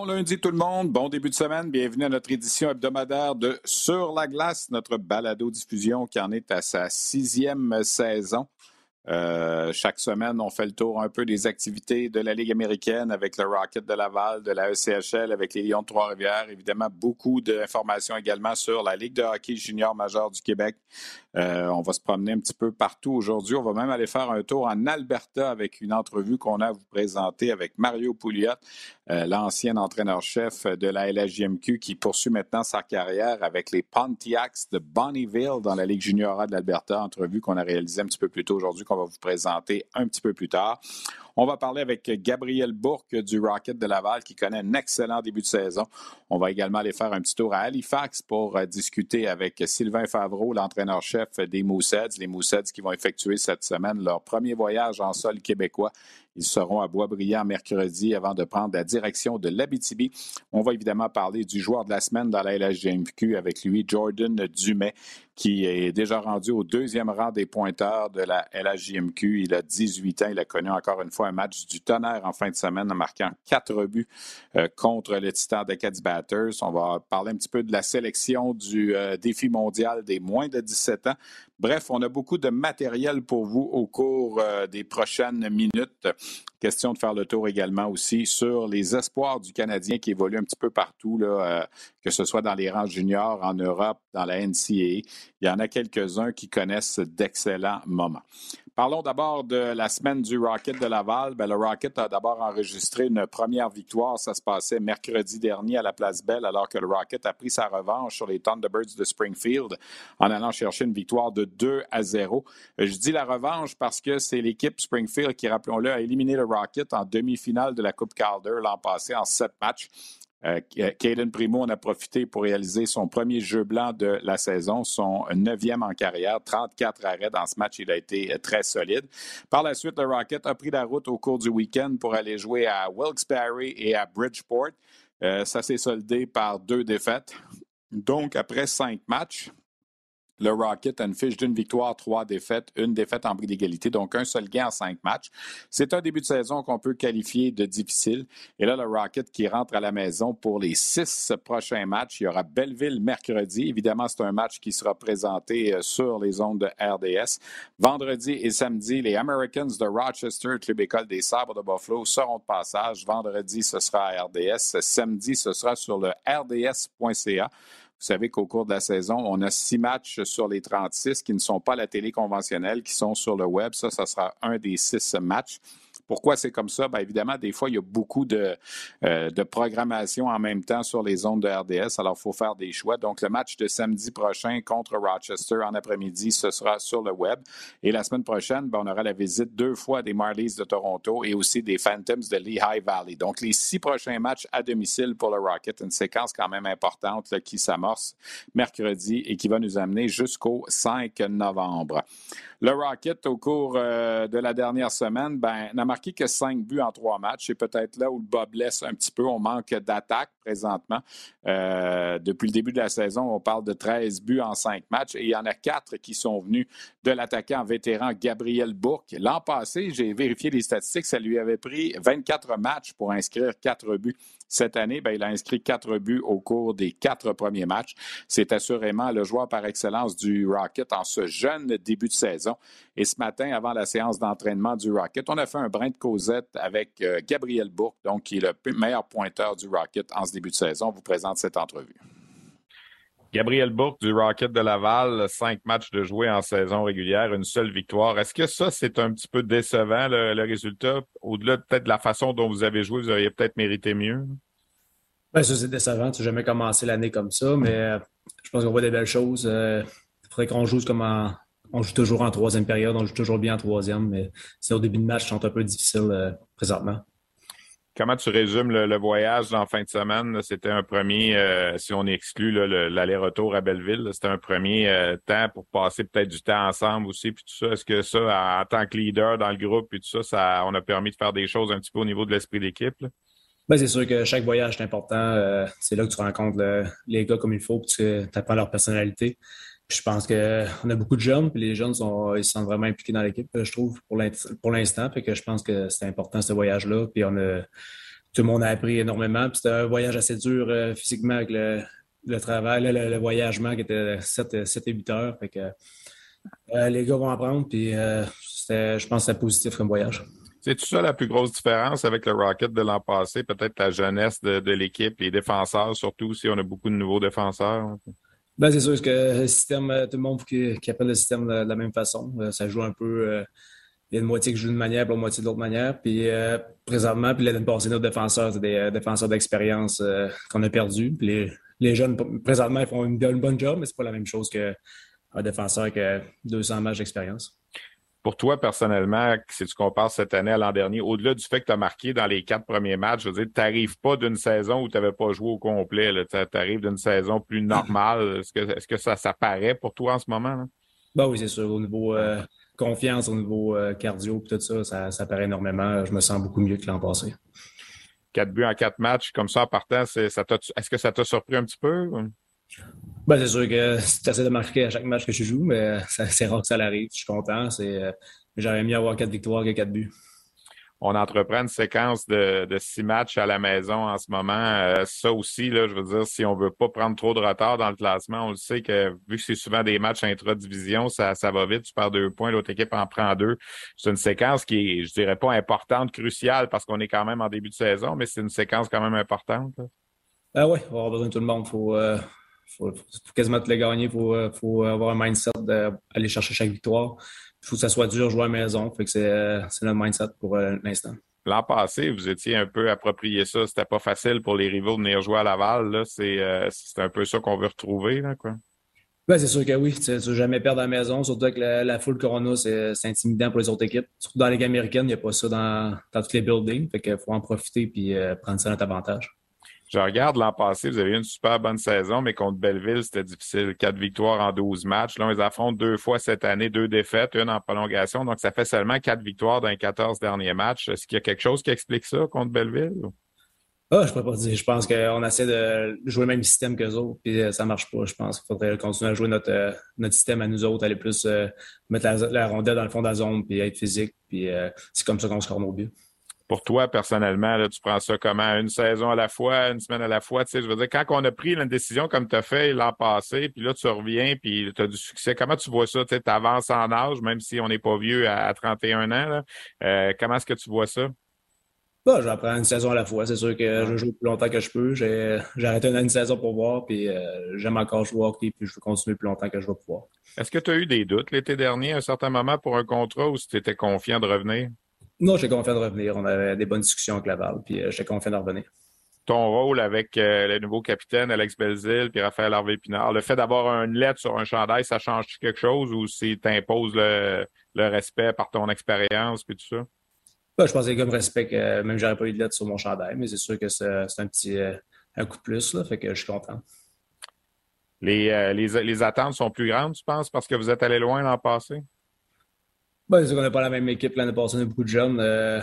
Bon lundi tout le monde, bon début de semaine, bienvenue à notre édition hebdomadaire de Sur la glace, notre balado-diffusion qui en est à sa sixième saison. Euh, chaque semaine, on fait le tour un peu des activités de la Ligue américaine avec le Rocket de Laval, de la ECHL, avec les Lions de Trois-Rivières. Évidemment, beaucoup d'informations également sur la Ligue de hockey junior majeur du Québec. Euh, on va se promener un petit peu partout aujourd'hui. On va même aller faire un tour en Alberta avec une entrevue qu'on a à vous présenter avec Mario Pouliot, euh, l'ancien entraîneur-chef de la LHJMQ qui poursuit maintenant sa carrière avec les Pontiacs de Bonnyville dans la Ligue junior de l'Alberta. Entrevue qu'on a réalisée un petit peu plus tôt aujourd'hui qu'on va vous présenter un petit peu plus tard. On va parler avec Gabriel Bourque du Rocket de Laval qui connaît un excellent début de saison. On va également aller faire un petit tour à Halifax pour euh, discuter avec Sylvain Favreau, l'entraîneur-chef des Moussets. Les Moussets qui vont effectuer cette semaine leur premier voyage en sol québécois. Ils seront à Boisbriand mercredi avant de prendre la direction de l'Abitibi. On va évidemment parler du joueur de la semaine dans la LHGMQ avec lui, Jordan Dumais, qui est déjà rendu au deuxième rang des pointeurs de la LHJMQ. Il a 18 ans. Il a connu encore une fois un match du tonnerre en fin de semaine en marquant quatre buts euh, contre le Titan d'Acadie Batters. On va parler un petit peu de la sélection du euh, défi mondial des moins de 17 ans. Bref, on a beaucoup de matériel pour vous au cours euh, des prochaines minutes. Question de faire le tour également aussi sur les espoirs du Canadien qui évoluent un petit peu partout, là, que ce soit dans les rangs juniors, en Europe, dans la NCAA. Il y en a quelques-uns qui connaissent d'excellents moments. Parlons d'abord de la semaine du Rocket de Laval. Ben, le Rocket a d'abord enregistré une première victoire. Ça se passait mercredi dernier à la Place Belle, alors que le Rocket a pris sa revanche sur les Thunderbirds de Springfield en allant chercher une victoire de 2 à 0. Je dis la revanche parce que c'est l'équipe Springfield qui, rappelons-le, a éliminé le Rocket en demi-finale de la Coupe Calder l'an passé en sept matchs. Euh, Caden Primo en a profité pour réaliser son premier jeu blanc de la saison, son neuvième en carrière, 34 arrêts dans ce match. Il a été euh, très solide. Par la suite, le Rocket a pris la route au cours du week-end pour aller jouer à Wilkes-Barre et à Bridgeport. Euh, ça s'est soldé par deux défaites. Donc, après cinq matchs, le Rocket a une fiche d'une victoire, trois défaites, une défaite en bris d'égalité, donc un seul gain en cinq matchs. C'est un début de saison qu'on peut qualifier de difficile. Et là, le Rocket qui rentre à la maison pour les six prochains matchs. Il y aura Belleville mercredi. Évidemment, c'est un match qui sera présenté euh, sur les ondes de RDS. Vendredi et samedi, les Americans de Rochester, Club École des Sabres de Buffalo, seront de passage. Vendredi, ce sera à RDS. Samedi, ce sera sur le rds.ca. Vous savez qu'au cours de la saison, on a six matchs sur les 36 qui ne sont pas la télé conventionnelle, qui sont sur le web. Ça, ça sera un des six matchs. Pourquoi c'est comme ça? Bien, évidemment, des fois, il y a beaucoup de, euh, de programmation en même temps sur les zones de RDS, alors il faut faire des choix. Donc, le match de samedi prochain contre Rochester en après-midi, ce sera sur le web. Et la semaine prochaine, ben, on aura la visite deux fois des Marlies de Toronto et aussi des Phantoms de Lehigh Valley. Donc, les six prochains matchs à domicile pour le Rocket, une séquence quand même importante qui s'amorce mercredi et qui va nous amener jusqu'au 5 novembre. Le Rocket, au cours euh, de la dernière semaine, ben, marqué que cinq buts en trois matchs. C'est peut-être là où le bas blesse un petit peu. On manque d'attaque présentement. Euh, depuis le début de la saison, on parle de 13 buts en cinq matchs et il y en a quatre qui sont venus de l'attaquant vétéran Gabriel Bourque. L'an passé, j'ai vérifié les statistiques, ça lui avait pris 24 matchs pour inscrire quatre buts. Cette année, ben, il a inscrit quatre buts au cours des quatre premiers matchs. C'est assurément le joueur par excellence du Rocket en ce jeune début de saison. Et ce matin, avant la séance d'entraînement du Rocket, on a fait un brin de causette avec euh, Gabriel Bourque, donc qui est le meilleur pointeur du Rocket en ce début de saison. On vous présente cette entrevue. Gabriel Bourque du Rocket de Laval, cinq matchs de jouer en saison régulière, une seule victoire. Est-ce que ça, c'est un petit peu décevant, le, résultat? Au-delà peut-être de la façon dont vous avez joué, vous auriez peut-être mérité mieux? Ben, ça, c'est décevant. Tu n'as jamais commencé l'année comme ça, mais euh, je pense qu'on voit des belles choses. Euh, il faudrait qu'on joue comme On joue toujours en troisième période, on joue toujours bien en troisième, mais c'est au début de match, c'est un peu difficile euh, présentement. Comment tu résumes le, voyage en fin de semaine? C'était un premier, euh, si on exclut l'aller-retour à Belleville, c'était un premier euh, temps pour passer peut-être du temps ensemble aussi, puis tout ça. Est-ce que ça, en tant que leader dans le groupe, puis tout ça, ça, on a permis de faire des choses un petit peu au niveau de l'esprit d'équipe? Ben, c'est sûr que chaque voyage est important. Euh, c'est là que tu rencontres les gars comme il faut, puis tu apprends leur personnalité. Je pense qu'on a beaucoup de jeunes, puis les jeunes sont, ils sont vraiment impliqués dans l'équipe, je trouve, pour l'instant. Fait que je pense que c'est important ce voyage-là. Puis on a tout le monde a appris énormément. Puis c'était un voyage assez dur physiquement avec le, travail, le, voyagement qui était 7, et 8 heures. Fait les gars vont apprendre. Puis je pense que c'était positif comme voyage. C'est tout ça la plus grosse différence avec le Rocket de l'an passé, peut-être la jeunesse de, l'équipe, les défenseurs, surtout si on a beaucoup de nouveaux défenseurs? Ben, c'est sûr que le système, euh, tout le monde qui, appelle le système de, la même façon. Euh, ça joue un peu. Euh, il y a une moitié qui joue d'une manière, puis l'autre moitié de l'autre manière. Puis présentement, puis l'année passée, nos défenseurs, c'est des défenseurs d'expérience qu'on a perdus. Puis les, jeunes, présentement, ils font une, une bonne job, mais c'est pas la même chose qu'un défenseur qui a 200 matchs d'expérience pour toi, personnellement, si tu compares cette année à l'an dernier, au-delà du fait que tu as marqué dans les quatre premiers matchs, je veux dire, tu n'arrives pas d'une saison où tu n'avais pas joué au complet. Tu arrives d'une saison plus normale. Est-ce que, est que ça, ça paraît pour toi en ce moment? Ben oui, c'est sûr. Au niveau euh, confiance, au niveau euh, cardio, tout ça, ça, ça paraît énormément. Je me sens beaucoup mieux que l'an passé. Quatre buts en quatre matchs, comme ça en partant, est-ce que ça t'a surpris un petit peu? Ben, c'est sûr que tu essaies de marquer à chaque match que je joue, mais c'est rare que ça arrive. Je suis content. Euh, j'aurais mieux avoir quatre victoires que quatre buts. On entreprend une séquence de, six matchs à la maison en ce moment. Euh, ça aussi, là, je veux dire, si on veut pas prendre trop de retard dans le classement, on le sait que vu que c'est souvent des matchs intra-division, ça, ça va vite. Tu perds deux points, l'autre équipe en prend deux. C'est une séquence qui est, je dirais pas importante, cruciale, parce qu'on est quand même en début de saison, mais c'est une séquence quand même importante. Ah oui, on va avoir besoin de tout le monde. Faut, euh, faut, faut quasiment te les gagner. Il faut, euh, faut, avoir un mindset d'aller chercher chaque victoire. Il faut que ça soit dur jouer à la maison. Fait que c'est, euh, notre mindset pour euh, l'instant. L'an passé, vous étiez un peu approprié ça. C'était pas facile pour les rivaux de venir jouer à Laval. Là. C'est, un peu ça qu'on veut retrouver. Là, quoi. Ben, c'est sûr que oui. Tu ne jamais perdre à la maison, surtout avec la, foule Corona, c'est, intimidant pour les autres équipes. Surtout dans les Ligue américaine, il n'y a pas ça dans, dans tous les buildings. Fait qu'il faut en profiter et prendre ça à notre avantage. Je regarde l'an passé, vous avez eu une super bonne saison, mais contre Belleville, c'était difficile. Quatre victoires en 12 matchs. Là, on les affronte deux fois cette année, deux défaites, une en prolongation. Donc, ça fait seulement quatre victoires dans les 14 derniers matchs. Est-ce qu'il y a quelque chose qui explique ça contre Belleville? Ah, je peux pas dire. Je pense qu'on essaie de jouer le même système qu'eux autres, puis euh, ça marche pas. Je pense qu'il faudrait continuer à jouer notre, euh, notre système à nous autres, aller plus euh, mettre la, rondelle dans le fond de la zone, puis être physique. Puis c'est comme ça qu'on score nos buts pour toi, personnellement, là, tu prends ça comment? Une saison à la fois, une semaine à la fois? Tu sais, je veux dire, quand on a pris une décision comme tu as fait l'an passé, puis là, tu reviens, puis tu as du succès, comment tu vois ça? Tu avances en âge, même si on n'est pas vieux à, 31 ans. Euh, comment est-ce que tu vois ça? Bah, j'apprends une saison à la fois. C'est sûr que je joue plus longtemps que je peux. J'ai arrêté une, saison pour voir, puis euh, j'aime encore jouer au hockey, puis je veux continuer plus longtemps que je vais pouvoir. Est-ce que tu as eu des doutes l'été dernier à un certain moment pour un contrat ou si tu étais confiant de revenir? Non, j'ai confiant de revenir. On avait des bonnes discussions avec Laval, puis euh, j'ai confiant de revenir. Ton rôle avec euh, le nouveau capitaine Alex Belzil puis Raphaël Harvey-Pinard, le fait d'avoir une lettre sur un chandail, ça change quelque chose ou si t'imposes le, le respect par ton expérience puis tout ça? Ben, je pensais comme respect que même j'aurais pas eu de lettre sur mon chandail, mais c'est sûr que c'est un petit euh, un coup de plus, là, fait que je suis content. Les, les, les attentes sont plus grandes, tu penses, parce que vous êtes allé loin l'an passé? Ben, c'est qu'on n'a pas la même équipe. L'année passée, on a beaucoup de jeunes. Euh,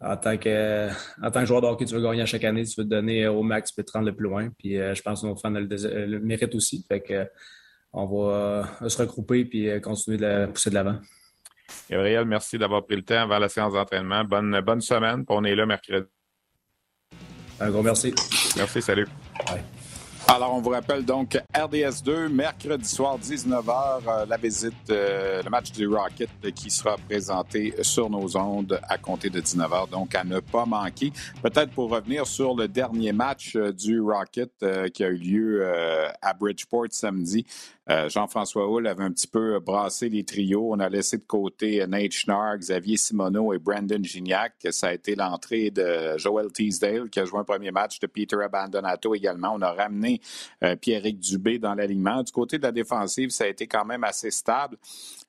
en, tant que, en tant que joueur de hockey, tu veux gagner à chaque année, tu veux te donner au max, tu peux te rendre le plus loin. Puis euh, je pense que nos fans le, le méritent aussi. Fait que, on va euh, se regrouper et continuer de pousser de l'avant. Gabriel, merci d'avoir pris le temps avant la séance d'entraînement. Bonne, bonne semaine. On est là mercredi. Un gros merci. Merci, salut. Alors, on vous rappelle donc RDS 2, mercredi soir, 19h, euh, la visite, euh, le match du Rocket qui sera présenté sur nos ondes à compter de 19h, donc à ne pas manquer. Peut-être pour revenir sur le dernier match euh, du Rocket qui a eu lieu à Bridgeport samedi. Euh, Jean-François Hull avait un petit peu brassé les trios. On a laissé de côté Nate Schnarr, Xavier Simoneau et Brandon Gignac. Ça a été l'entrée de Joel Teasdale qui a joué un premier match, de Peter Abandonato également. On a ramené euh, Pierrick Dubé dans l'alignement. Du côté de la défensive, ça a été quand même assez stable.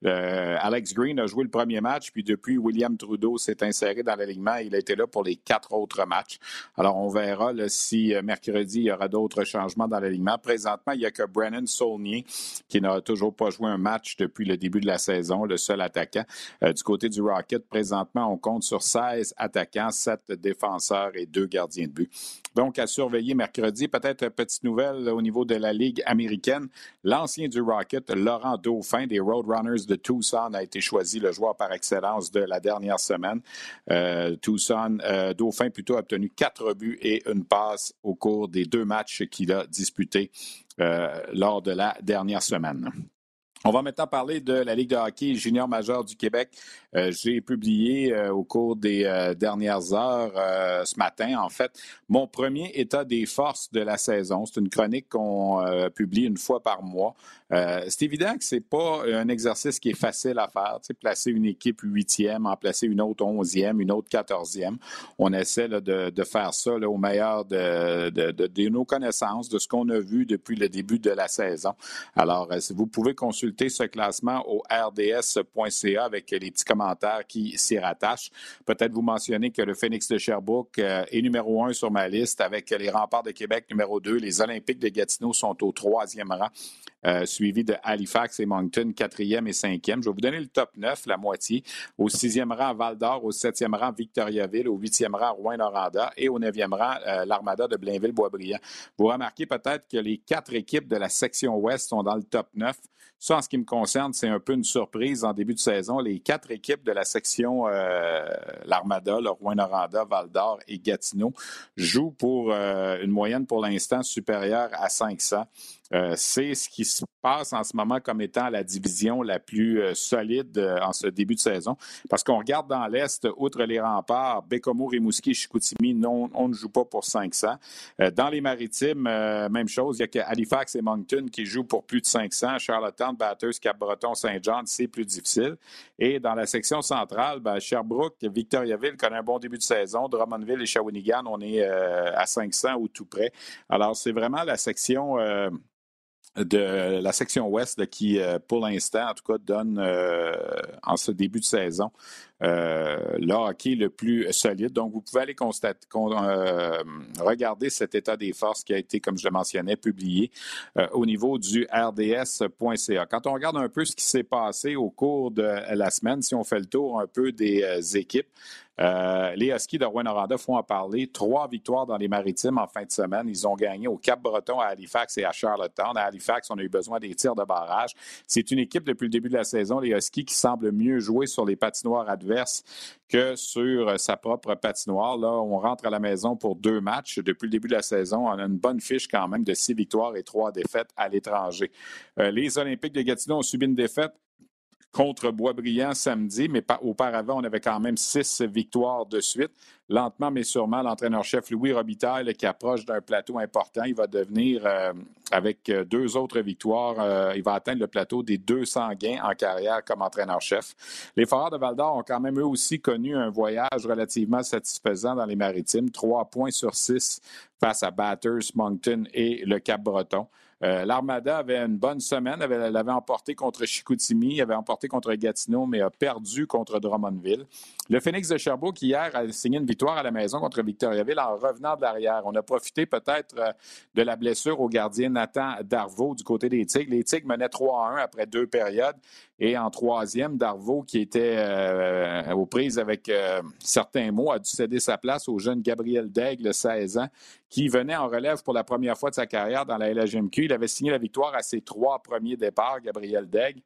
Euh, Alex Green a joué le premier match, puis depuis, William Trudeau s'est inséré dans l'alignement. Il a été là pour les quatre autres matchs. Alors, on verra si mercredi, il y aura d'autres changements dans l'alignement. Présentement, il n'y a que Brennan Saulnier qui n'a toujours pas joué un match depuis le début de la saison, le seul attaquant. du côté du Rocket, présentement, on compte sur 16 attaquants, 7 défenseurs et 2 gardiens de but. Donc, à surveiller mercredi. Peut-être petite nouvelle au niveau de la Ligue américaine. L'ancien du Rocket, Laurent Dauphin, des Roadrunners de Tucson, a été choisi le joueur par excellence de la dernière semaine. Euh, Tucson, euh, Dauphin plutôt a obtenu quatre buts et une passe au cours des deux matchs qu'il a disputés euh, lors de la dernière semaine. On va maintenant parler de la Ligue de hockey junior majeur du Québec. Euh, j'ai publié euh, au cours des euh, dernières heures ce matin, en fait, mon premier état des forces de la saison. C'est une chronique qu'on publie une fois par mois. c'est évident que c'est pas un exercice qui est facile à faire. placer une équipe huitième, en placer une autre onzième, une autre quatorzième. On essaie de, faire ça au meilleur de, de, nos connaissances, de ce qu'on a vu depuis le début de la saison. Alors, vous pouvez consulter ce classement au rds.ca avec les petits commentaires qui s'y rattachent. Peut-être vous mentionner que le Phoenix de Sherbrooke euh, est numéro un sur ma liste avec les remparts de Québec numéro deux. Les Olympiques de Gatineau sont au troisième rang. Euh, suivi de Halifax et Moncton, quatrième et cinquième. Je vais vous donner le top 9, la moitié. Au sixième rang, Val d'Or. Au septième rang, Victoriaville. Au huitième rang, Rouen-Noranda. Et au neuvième rang, euh, l'Armada de Blainville-Boisbriand. Vous remarquez peut-être que les quatre équipes de la section ouest sont dans le top 9. Ça, en ce qui me concerne, c'est un peu une surprise en début de saison. Les quatre équipes de la section euh, l'Armada, le Rouen-Noranda, Val-d'Or et Gatineau jouent pour une moyenne pour l'instant supérieure à 500. Euh, c'est ce qui se passe en ce moment comme étant la division la plus euh, solide euh, en ce début de saison. Parce qu'on regarde dans l'Est, outre les remparts, Bécomo, Rimouski, Chicoutimi, non, on ne joue pas pour 500. dans les maritimes, même chose, il y a que Halifax et Moncton qui jouent pour plus de 500. Charlottetown, Bathurst, Cap-Breton, Saint-Jean, c'est plus difficile. Et dans la section centrale, ben, Sherbrooke, Victoriaville connaît un bon début de saison. Drummondville et Shawinigan, on est à 500 ou tout près. Alors, c'est vraiment la section de la section ouest qui, euh, pour l'instant, en tout cas, donne euh, en ce début de saison euh, le hockey le plus solide. Donc, vous pouvez aller constater, regarder cet état des forces qui a été, comme je le mentionnais, publié au niveau du rds.ca. Quand on regarde un peu ce qui s'est passé au cours de la semaine, si on fait le tour un peu des équipes, euh, les Huskies de Rouen-Noranda font en parler. Trois victoires dans les maritimes en fin de semaine. Ils ont gagné au Cap-Breton, à Halifax et à Charlottetown. À Halifax, on a eu besoin des tirs de barrage. C'est une équipe depuis le début de la saison, les Huskies, qui semble mieux jouer sur les patinoires adverses que sur sa propre patinoire. Là, on rentre à la maison pour deux matchs. Depuis le début de la saison, on a une bonne fiche quand même de six victoires et trois défaites à l'étranger. Euh, les Olympiques de Gatineau ont subi une défaite contre Boisbriand samedi, mais auparavant, on avait quand même six victoires de suite. Lentement, mais sûrement, l'entraîneur-chef Louis Robitaille, qui approche d'un plateau important, il va devenir, euh, avec euh, deux autres victoires, euh, il va atteindre le plateau des 200 gains en carrière comme entraîneur-chef. Les Foreurs de Val-d'Or ont quand même eux aussi connu un voyage relativement satisfaisant dans les maritimes, trois points sur six face à Batters, Moncton et le Cap-Breton. Euh, L'Armada avait une bonne semaine. Elle avait emporté contre Chicoutimi, avait emporté contre Gatineau, mais a perdu contre Drummondville. Le Phoenix de Sherbrooke, hier, a signé une victoire à la maison contre Victoriaville en revenant de l'arrière. On a profité peut-être euh, de la blessure au gardien Nathan Darvaux du côté des Tigres. Les Tigres menaient 3 à 1 après deux périodes. Et en troisième, Darvaux, qui était euh, aux prises avec certains mots, a dû céder sa place au jeune Gabriel Daigle, 16 ans, qui venait en relève pour la première fois de sa carrière dans la LHMQ. Il avait signé la victoire à ses trois premiers départs, Gabriel Daigle.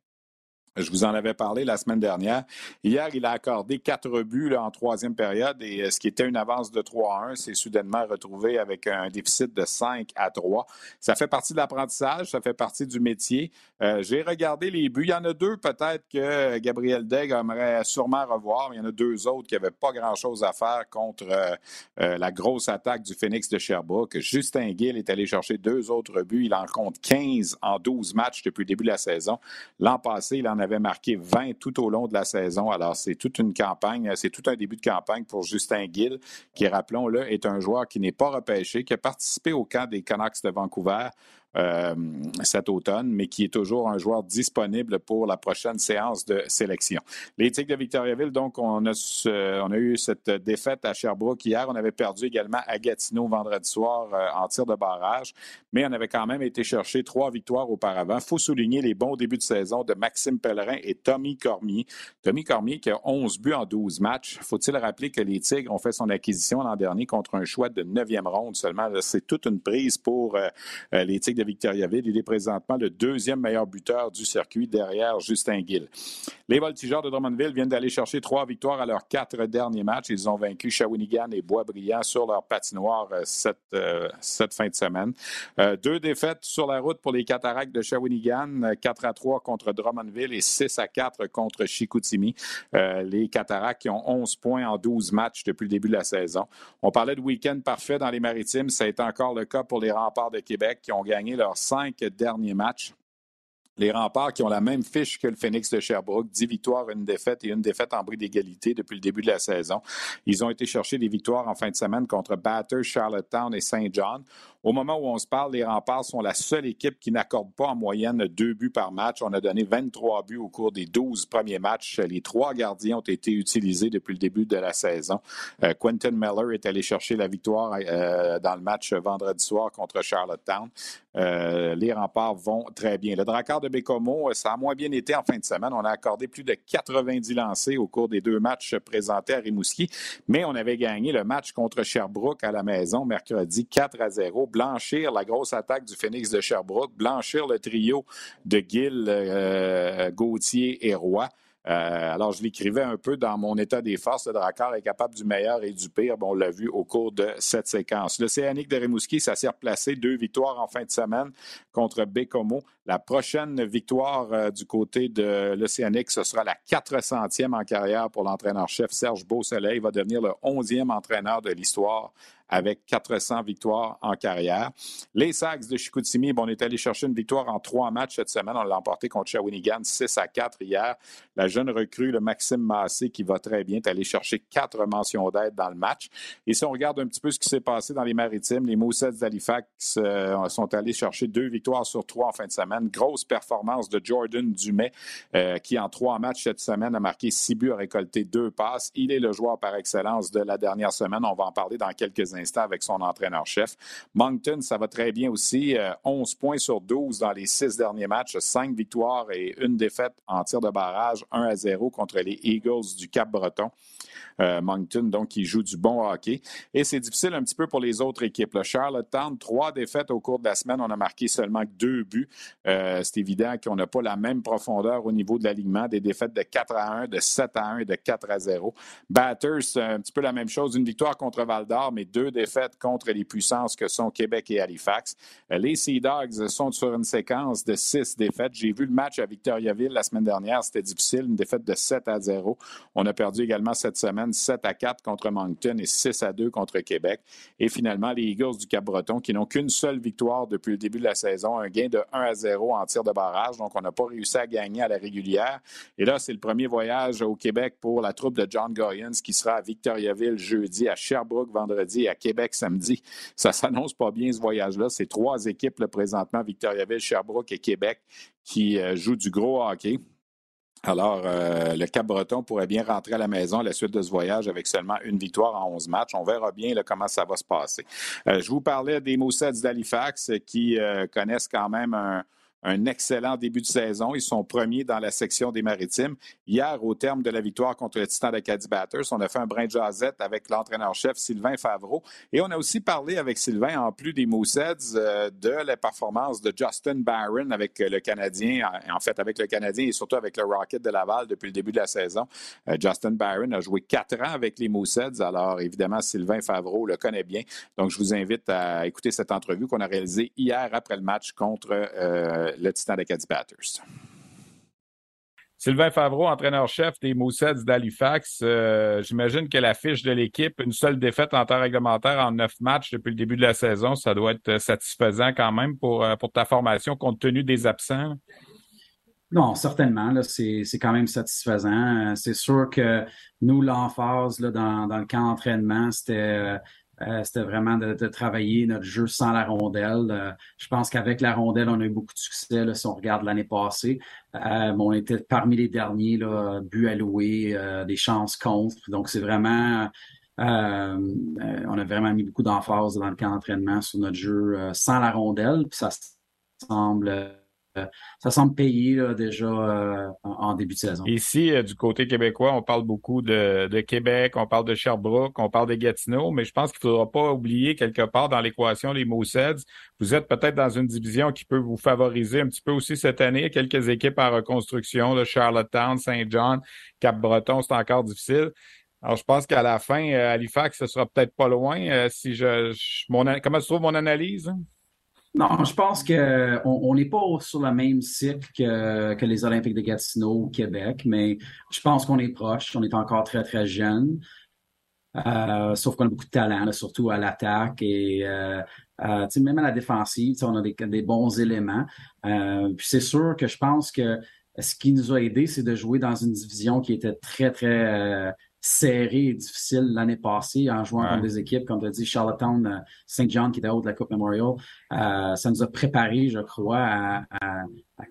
Je vous en avais parlé la semaine dernière. Hier, il a accordé quatre buts en troisième période et euh, ce qui était une avance de 3 à 1 s'est soudainement retrouvé avec un déficit de 5 à 3. Ça fait partie de l'apprentissage, ça fait partie du métier. Euh, j'ai regardé les buts. Il y en a deux peut-être que Gabriel Degg aimerait sûrement revoir, il y en a deux autres qui n'avaient pas grand-chose à faire contre euh, la grosse attaque du Phoenix de Sherbrooke. Justin Gill est allé chercher deux autres buts. Il en compte 15 en 12 matchs depuis le début de la saison. L'an passé, il en avait marqué 20 tout au long de la saison. Alors, c'est toute une campagne, c'est tout un début de campagne pour Justin Gill, qui, rappelons-le, est un joueur qui n'est pas repêché, qui a participé au camp des Canucks de Vancouver, euh, cet automne, mais qui est toujours un joueur disponible pour la prochaine séance de sélection. Les Tigres de Victoriaville, donc, on a, eu cette défaite à Sherbrooke hier. On avait perdu également à Gatineau vendredi soir euh, en tir de barrage, mais on avait quand même été chercher trois victoires auparavant. Il faut souligner les bons débuts de saison de Maxime Pellerin et Tommy Cormier. Tommy Cormier qui a 11 buts en 12 matchs. Faut-il rappeler que les Tigres ont fait son acquisition l'an dernier contre un choix de 9e ronde seulement? C'est toute une prise pour euh, les Tigres de Victoriaville. Il est présentement le deuxième meilleur buteur du circuit derrière Justin Gill. Les Voltigeurs de Drummondville viennent d'aller chercher trois victoires à leurs quatre derniers matchs. Ils ont vaincu Shawinigan et Boisbriand sur leur patinoire euh, cette, euh, cette fin de semaine. Euh, deux défaites sur la route pour les Cataractes de Shawinigan, 4 à 3 contre Drummondville et 6 à 4 contre Chicoutimi. les Cataractes qui ont 11 points en 12 matchs depuis le début de la saison. On parlait de week-end parfait dans les maritimes. Ça a été encore le cas pour les remparts de Québec qui ont gagné leurs cinq derniers matchs. Les remparts qui ont la même fiche que le Phoenix de Sherbrooke, 10 victoires, une défaite et une défaite en bris d'égalité depuis le début de la saison. Ils ont été chercher des victoires en fin de semaine contre Batter, Charlottetown et Saint John. Au moment où on se parle, les remparts sont la seule équipe qui n'accorde pas en moyenne deux buts par match. On a donné 23 buts au cours des 12 premiers matchs. Les trois gardiens ont été utilisés depuis le début de la saison. Euh, Quentin Miller est allé chercher la victoire euh, dans le match vendredi soir contre Charlottetown. Euh, les remparts vont très bien. Le Drakkar de Bécomo, ça a moins bien été en fin de semaine. On a accordé plus de 90 lancés au cours des deux matchs présentés à Rimouski, mais on avait gagné le match contre Sherbrooke à la maison mercredi 4 à 0 blanchir la grosse attaque du Phoenix de Sherbrooke, blanchir le trio de Gill, euh, Gauthier et Roy. Euh, alors, je l'écrivais un peu dans mon état des forces. Le Drakkar est capable du meilleur et du pire. Bon, on l'a vu au cours de cette séquence. L'Océanique de Rimouski, ça s'est replacé. Deux victoires en fin de semaine contre Bécomo. La prochaine victoire euh, du côté de l'Océanique, ce sera la 400e en carrière pour l'entraîneur-chef Serge Beausoleil. Il va devenir le 11e entraîneur de l'histoire avec 400 victoires en carrière. Les Sags de Chicoutimi, bon, on est allé chercher une victoire en trois matchs cette semaine. On l'a emporté contre Shawinigan 6 à 4 hier. La jeune recrue, le Maxime Massé, qui va très bien, est allé chercher quatre mentions d'aide dans le match. Et si on regarde un petit peu ce qui s'est passé dans les maritimes, les Moussets d'Halifax euh, sont allés chercher deux victoires sur trois en fin de semaine. Grosse performance de Jordan Dumais, euh, qui en trois matchs cette semaine a marqué six buts, a récolté deux passes. Il est le joueur par excellence de la dernière semaine. On va en parler dans quelques instants avec son entraîneur-chef. Moncton, ça va très bien aussi. 11 euh, points sur 12 dans les six derniers matchs, 5 victoires et une défaite en tir de barrage, 1 à 0 contre les Eagles du Cap-Breton. Euh, Moncton, donc, qui joue du bon hockey. Et c'est difficile un petit peu pour les autres équipes. Le Charlottetown, trois défaites au cours de la semaine. On a marqué seulement deux buts. Euh, c'est évident qu'on n'a pas la même profondeur au niveau de l'alignement. Des défaites de 4 à 1, de 7 à 1 et de 4 à 0. Batters, c'est un petit peu la même chose. Une victoire contre Val d'Or, mais deux défaites contre les puissances que sont Québec et Halifax. Euh, les Sea Dogs sont sur une séquence de six défaites. J'ai vu le match à Victoriaville la semaine dernière. C'était difficile. Une défaite de 7 à 0. On a perdu également cette semaine 7 à 4 contre Moncton et 6 à 2 contre Québec. Et finalement, les Eagles du Cap-Breton qui n'ont qu'une seule victoire depuis le début de la saison, un gain de 1 à 0 en tir de barrage. Donc, on n'a pas réussi à gagner à la régulière. Et là, c'est le premier voyage au Québec pour la troupe de John Goyens qui sera à Victoriaville jeudi, à Sherbrooke vendredi et à Québec samedi. Ça s'annonce pas bien ce voyage-là. C'est trois équipes présentement, Victoriaville, Sherbrooke et Québec, qui euh, jouent du gros hockey. Alors, euh, le Cap-Breton pourrait bien rentrer à la maison à la suite de ce voyage avec seulement une victoire en 11 matchs. On verra bien comment ça va se passer. Euh, je vous parlais des Moussets d'Halifax qui connaissent quand même un, un excellent début de saison. Ils sont premiers dans la section des Maritimes. Hier, au terme de la victoire contre le Titan d'Acadie Batters, on a fait un brin de avec l'entraîneur-chef Sylvain Favreau. Et on a aussi parlé avec Sylvain, en plus des Mooseheads, euh, de la performance de Justin Barron avec le Canadien, en fait avec le Canadien et surtout avec le Rocket de Laval depuis le début de la saison. Euh, Justin Barron a joué quatre ans avec les Mooseheads. Alors, évidemment, Sylvain Favreau le connaît bien. Donc, je vous invite à écouter cette entrevue qu'on a réalisée hier après le match contre euh, le Titan d'Acadie Batters. Sylvain Favreau, entraîneur-chef des Moussets d'Halifax. Euh, j'imagine que la fiche de l'équipe, une seule défaite en temps réglementaire en neuf matchs depuis le début de la saison, ça doit être satisfaisant quand même pour, euh, pour ta formation compte tenu des absents? Non, certainement. C'est quand même satisfaisant. C'est sûr que nous, l'emphase dans, dans le camp d'entraînement, c'était c'était vraiment de, travailler notre jeu sans la rondelle. je pense qu'avec la rondelle, on a eu beaucoup de succès si on regarde l'année passée. on était parmi les derniers là, buts alloués, des chances contre. Donc, c'est vraiment euh, euh, on a vraiment mis beaucoup d'emphase dans le camp d'entraînement sur notre jeu euh, sans la rondelle. Ça semble ça semble payer déjà en, début de saison. Ici, du côté québécois, on parle beaucoup de, Québec, on parle de Sherbrooke, on parle de Gatineau, mais je pense qu'il ne faudra pas oublier quelque part dans l'équation les Mooseheads. Vous êtes peut-être dans une division qui peut vous favoriser un petit peu aussi cette année. Quelques équipes en reconstruction, de Charlottetown, Saint John, Cap-Breton, c'est encore difficile. Alors, je pense qu'à la fin, euh, Halifax, ce sera peut-être pas loin. Euh, si je, mon, comment tu trouves mon analyse? Non, je pense qu'on n'est pas sur le même cycle que, les Olympiques de Gatineau au Québec, mais je pense qu'on est proche. On est encore très, très jeune. Euh, sauf qu'on a beaucoup de talent, surtout à l'attaque et même à la défensive, on a des, bons éléments. puis c'est sûr que je pense que ce qui nous a aidé, c'est de jouer dans une division qui était très, très serré et difficile l'année passée en jouant contre des équipes, comme tu as dit, Charlottetown, euh, St. John qui était haut de la Coupe Memorial. Euh, ça nous a préparé, je crois, à,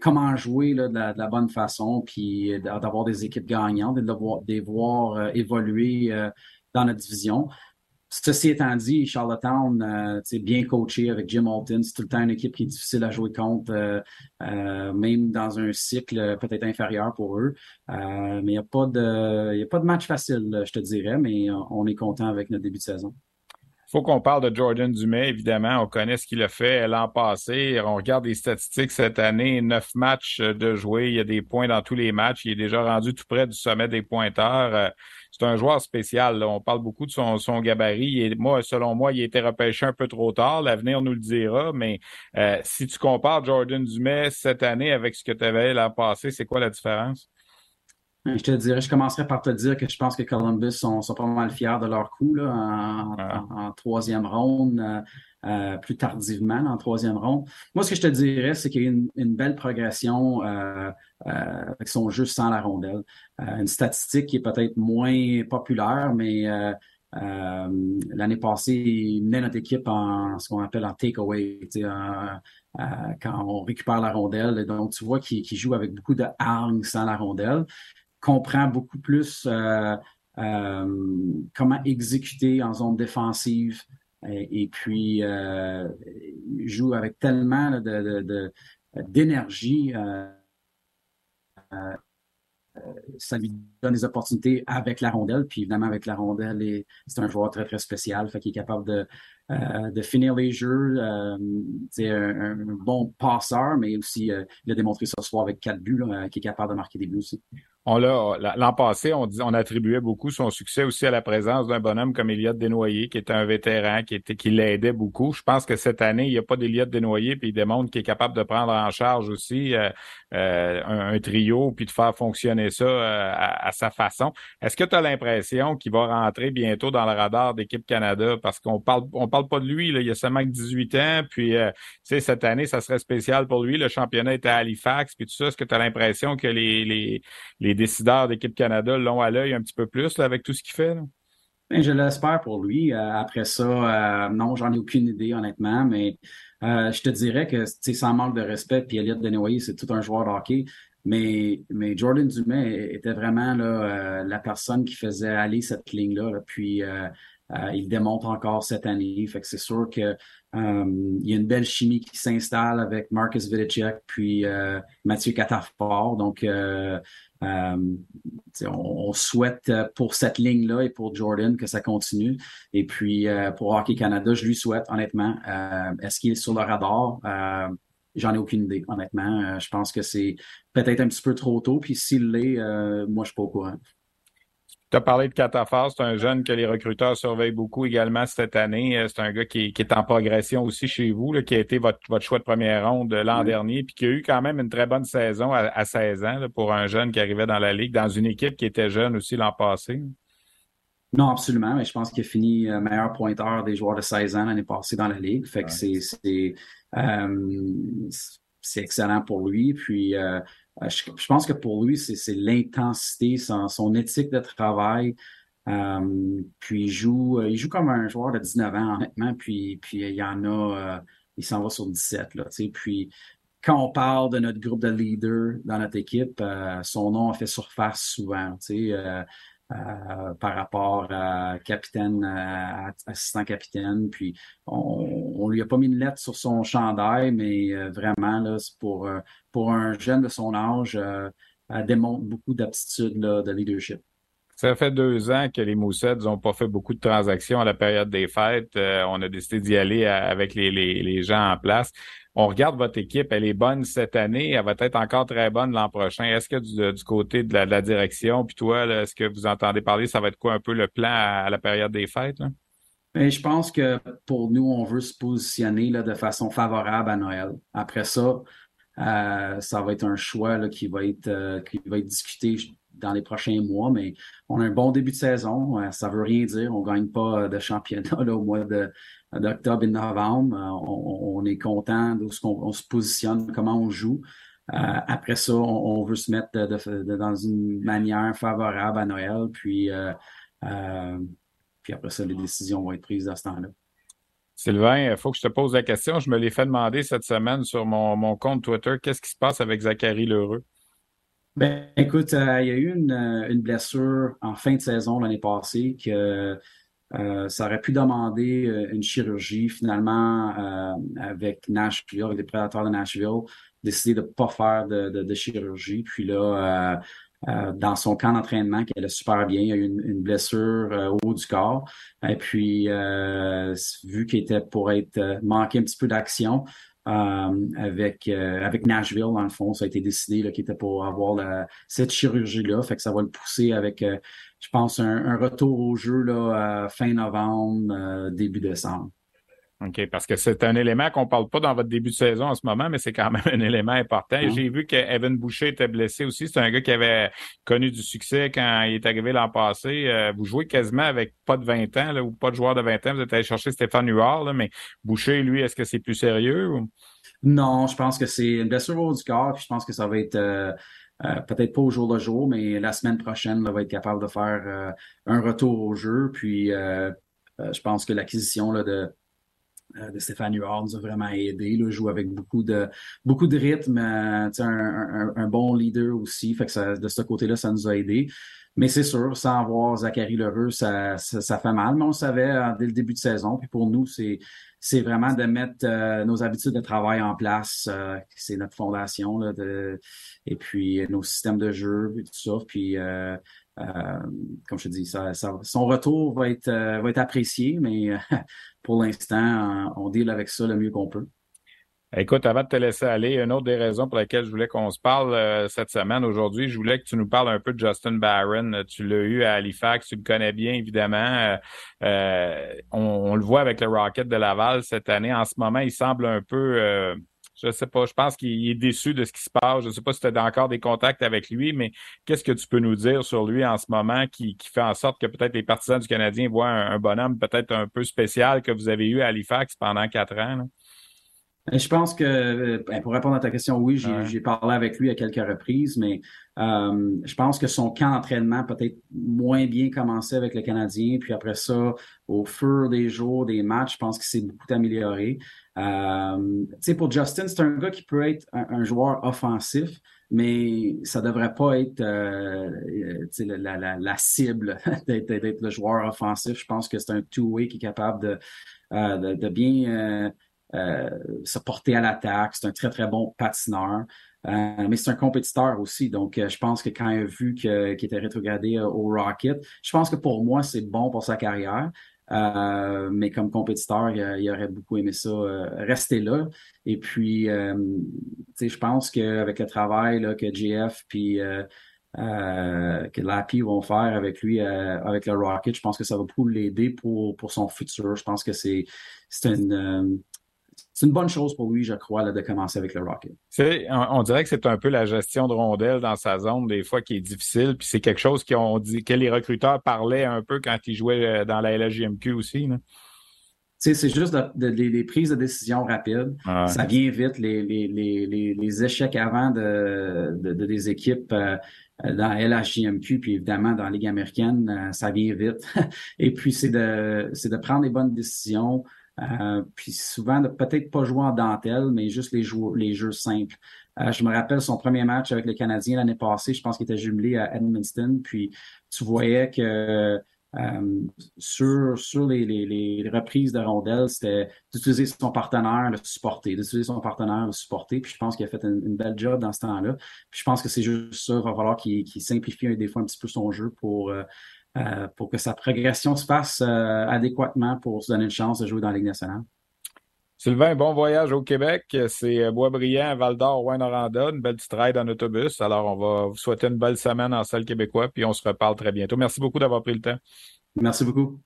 comment jouer là, de, la, bonne façon, puis d'avoir des équipes gagnantes et de, voir, de voir euh, évoluer dans notre division. Ceci étant dit, Charlottetown, euh, bien coaché avec Jim Holton, c'est tout le temps une équipe qui est difficile à jouer contre, euh, euh, même dans un cycle peut-être inférieur pour eux. mais il n'y a, a pas de match facile, je te dirais, mais on est content avec notre début de saison faut qu'on parle de Jordan Dumais, évidemment. On connaît ce qu'il a fait l'an passé. On regarde les statistiques cette année. Neuf matchs de jouer. Il y a des points dans tous les matchs. Il est déjà rendu tout près du sommet des pointeurs c'est un joueur spécial. On parle beaucoup de son, son gabarit. Et moi, selon moi, il a été repêché un peu trop tard. L'avenir nous le dira. Mais euh, si tu compares Jordan Dumais cette année avec ce que tu avais l'an passé, c'est quoi la différence? Je te dirais, je commencerai par te dire que je pense que Columbus sont, sont pas mal fiers de leur coup là, en, troisième ronde. Euh, euh, plus tardivement en troisième ronde. Moi, ce que je te dirais, c'est qu'il y a une, une belle progression euh, euh, avec son jeu sans la rondelle. une statistique qui est peut-être moins populaire, mais l'année passée, il menait notre équipe en ce qu'on appelle en takeaway, quand on récupère la rondelle. donc, tu vois qu'il joue avec beaucoup de hargne sans la rondelle, comprend beaucoup plus comment exécuter en zone défensive, et, puis euh, joue avec tellement d'énergie. Euh, euh, ça lui donne des opportunités avec la rondelle. Puis évidemment, avec la rondelle, c'est un joueur très, très spécial, fait qu'il est capable de, de finir les jeux. c'est un, bon passeur, mais aussi il a démontré ce soir avec quatre buts, là, qu'il est capable de marquer des buts aussi on l'a l'an passé, on, on attribuait beaucoup son succès aussi à la présence d'un bonhomme comme Elliott Desnoyers, qui était un vétéran, qui était qui l'aidait beaucoup. Je pense que cette année, il n'y a pas d'Eliott Desnoyers, puis il démontre qu'il est capable de prendre en charge aussi euh, euh, un, trio, puis de faire fonctionner ça euh, à, sa façon. Est-ce que tu as l'impression qu'il va rentrer bientôt dans le radar d'équipe Canada? Parce qu'on parle on parle pas de lui, là, il a seulement 18 ans, puis sais, cette année, ça serait spécial pour lui. Le championnat est à Halifax, puis tout ça. Est-ce que tu as l'impression que les, les les décideurs d'équipe Canada l'ont à l'œil un petit peu plus avec tout ce qu'il fait? Ben, je l'espère pour lui. Euh, après ça, euh, non, j'en ai aucune idée, honnêtement, mais euh, je te dirais que sans manque de respect, puis Elliott Denoyer, c'est tout un joueur de hockey. Mais, mais Jordan Dumais était vraiment là, la personne qui faisait aller cette ligne-là. puis il démontre encore cette année. Fait que c'est sûr que il y a une belle chimie qui s'installe avec Marcus Vidicek puis Mathieu Catafort. Donc euh, on, souhaite euh, pour cette ligne-là et pour Jordan que ça continue. Et puis euh, pour Hockey Canada, je lui souhaite honnêtement. Est-ce qu'il est sur le radar? J'en ai aucune idée, honnêtement. je pense que c'est peut-être un petit peu trop tôt. Puis s'il l'est, moi, je suis pas au courant. Tu as parlé de Catafar, c'est un jeune que les recruteurs surveillent beaucoup également cette année. Euh, c'est un gars qui, est en progression aussi chez vous, qui a été votre, choix de première ronde l'an dernier, puis qui a eu quand même une très bonne saison à, 16 ans pour un jeune qui arrivait dans la Ligue, dans une équipe qui était jeune aussi l'an passé. Non, absolument, mais je pense qu'il a fini euh, meilleur pointeur des joueurs de 16 ans l'année passée dans la Ligue. Fait que c'est euh, c'est excellent pour lui. Puis euh, je, pense que pour lui, c'est l'intensité, son, éthique de travail. puis il joue, il joue comme un joueur de 19 ans, honnêtement, puis, puis il y en a, il s'en va sur 17, là, puis quand on parle de notre groupe de leaders dans notre équipe, son nom a fait surface souvent, sais, euh, par rapport à capitaine, à assistant capitaine. Puis on, ne lui a pas mis une lettre sur son chandail, mais euh, vraiment là, pour euh, pour un jeune de son âge, elle démontre beaucoup d'aptitude de leadership. Ça fait deux ans que les Moussets n'ont pas fait beaucoup de transactions à la période des fêtes. on a décidé d'y aller avec les, les, les gens en place on regarde votre équipe, elle est bonne cette année, elle va être encore très bonne l'an prochain. Est-ce que du, côté de la, direction, puis toi, est-ce que vous entendez parler, ça va être quoi un peu le plan à, la période des fêtes? Ben, je pense que pour nous, on veut se positionner de façon favorable à Noël. Après ça, euh, ça va être un choix qui, va être, euh, qui va être discuté dans les prochains mois, mais on a un bon début de saison. Euh, ça veut rien dire. On gagne pas de championnat au mois d'octobre et de novembre. Euh, on, est content de ce qu'on se positionne, comment on joue. Euh, après ça, on, veut se mettre dans une manière favorable à Noël, puis, euh, puis après ça, les décisions vont être prises à ce temps-là. Sylvain, il faut que je te pose la question. Je me l'ai fait demander cette semaine sur mon, compte Twitter. Qu'est-ce qui se passe avec Zachary Lheureux? Ben, écoute, il y a eu une, une, blessure en fin de saison l'année passée que euh, ça aurait pu demander euh, une chirurgie. Finalement, euh, avec Nashville, avec les prédateurs de Nashville, décidé de ne pas faire de, chirurgie. Puis là, dans son camp d'entraînement, qui allait super bien, il y a eu une, blessure au haut du corps. Et puis, vu qu'il était pour être manqué un petit peu d'action, avec avec Nashville dans le fond ça a été décidé qu'il était pour avoir cette chirurgie là fait que ça va le pousser avec je pense, un, retour au jeu là, fin novembre, euh, début décembre. OK, parce que c'est un élément qu'on ne parle pas dans votre début de saison en ce moment, mais c'est quand même un élément important. Mm-hmm. J'ai vu qu'Evan Boucher était blessé aussi. C'est un gars qui avait connu du succès quand il est arrivé l'an passé. Euh, vous jouez quasiment avec pas de 20 ans ou pas de joueur de 20 ans. Vous êtes allé chercher Stéphane Huard, mais Boucher, lui, est-ce que c'est plus sérieux? Non, je pense que c'est une blessure au du corps. Puis je pense que ça va être... Euh, euh, peut-être pas au jour le jour, mais la semaine prochaine, on va être capable de faire euh, un retour au jeu. Puis euh, je pense que l'acquisition de, de Stéphane Huard nous a vraiment aidé. Il joue avec beaucoup de beaucoup de rythme, un, un, bon leader aussi. Fait que ça, de ce côté-là, ça nous a aidé. Mais c'est sûr, sans avoir Zachary Lheureux, ça, ça, fait mal. Mais on savait dès le début de saison. Puis pour nous, c'est c'est vraiment de mettre euh, nos habitudes de travail en place. Euh, c'est notre fondation, là, de, et puis euh, nos systèmes de jeu et tout ça. Puis, comme je te dis, ça, son retour va être, va être apprécié, mais pour l'instant, on deal avec ça le mieux qu'on peut. Écoute, avant de te laisser aller, une autre des raisons pour lesquelles je voulais qu'on se parle euh, cette semaine, aujourd'hui, je voulais que tu nous parles un peu de Justin Barron. Tu l'as eu à Halifax, tu le connais bien, évidemment. Euh, euh, on, le voit avec le Rocket de Laval cette année. En ce moment, il semble un peu, je sais pas, je pense qu'il est déçu de ce qui se passe. Je sais pas si tu as encore des contacts avec lui, mais qu'est-ce que tu peux nous dire sur lui en ce moment qui, fait en sorte que peut-être les partisans du Canadien voient un, bonhomme peut-être un peu spécial que vous avez eu à Halifax pendant quatre ans? Je pense que, ben, pour répondre à ta question, oui, j'ai parlé avec lui à quelques reprises, mais euh, je pense que son camp d'entraînement peut-être moins bien commencé avec le Canadien, puis après ça, au fur des jours, des matchs, je pense qu'il s'est beaucoup amélioré. Euh, pour Justin, c'est un gars qui peut être un, joueur offensif, mais ça devrait pas être euh, la, la, la, cible d'être le joueur offensif. Je pense que c'est un two-way qui est capable de, euh, de, de bien euh, se porter à l'attaque. C'est un très, très bon patineur. Euh, mais c'est un compétiteur aussi. Donc, euh, je pense que quand il a vu qu'il était rétrogradé au Rocket, je pense que pour moi, c'est bon pour sa carrière. mais comme compétiteur, il, aurait beaucoup aimé ça rester là. Et puis, je pense qu'avec le travail là, que JF puis que Lappy vont faire avec lui, avec le Rocket, je pense que ça va beaucoup l'aider pour, pour son futur. Je pense que c'est une c'est une bonne chose pour lui, je crois, là, de commencer avec le Rocket. On, dirait que c'est un peu la gestion de rondelles dans sa zone, des fois, qui est difficile. Puis c'est quelque chose qu'on dit, que les recruteurs parlaient un peu quand ils jouaient euh, dans la LGMQ aussi. C'est juste des prises de décision rapides. Ça vient vite. Les, les, échecs avant de, des équipes, euh, dans LHJMQ, puis évidemment dans la Ligue américaine, ça vient vite. Et puis, c'est de, c'est de prendre les bonnes décisions, euh, puis souvent, peut-être pas jouer en dentelle, mais juste les, jeux, les jeux simples. Euh, je me rappelle son premier match avec le Canadien l'année passée, je pense qu'il était jumelé à Edmundston, puis tu voyais que euh, sur, sur les, les, les, reprises de rondelles, c'était d'utiliser son partenaire, le supporter, d'utiliser son partenaire, le supporter. Puis je pense qu'il a fait une, belle job dans ce temps-là. Puis je pense que c'est juste ça, il va falloir qu'il simplifie des fois un petit peu son jeu pour euh, pour que sa progression se fasse euh, adéquatement pour se donner une chance de jouer dans la Ligue nationale. Sylvain, bon voyage au Québec. C'est euh, Boisbriand, Val d'Or, Rouen-Noranda, une belle petite ride en autobus. Alors, on va vous souhaiter une belle semaine en salle québécois, puis on se reparle très bientôt. Merci beaucoup d'avoir pris le temps. Merci beaucoup.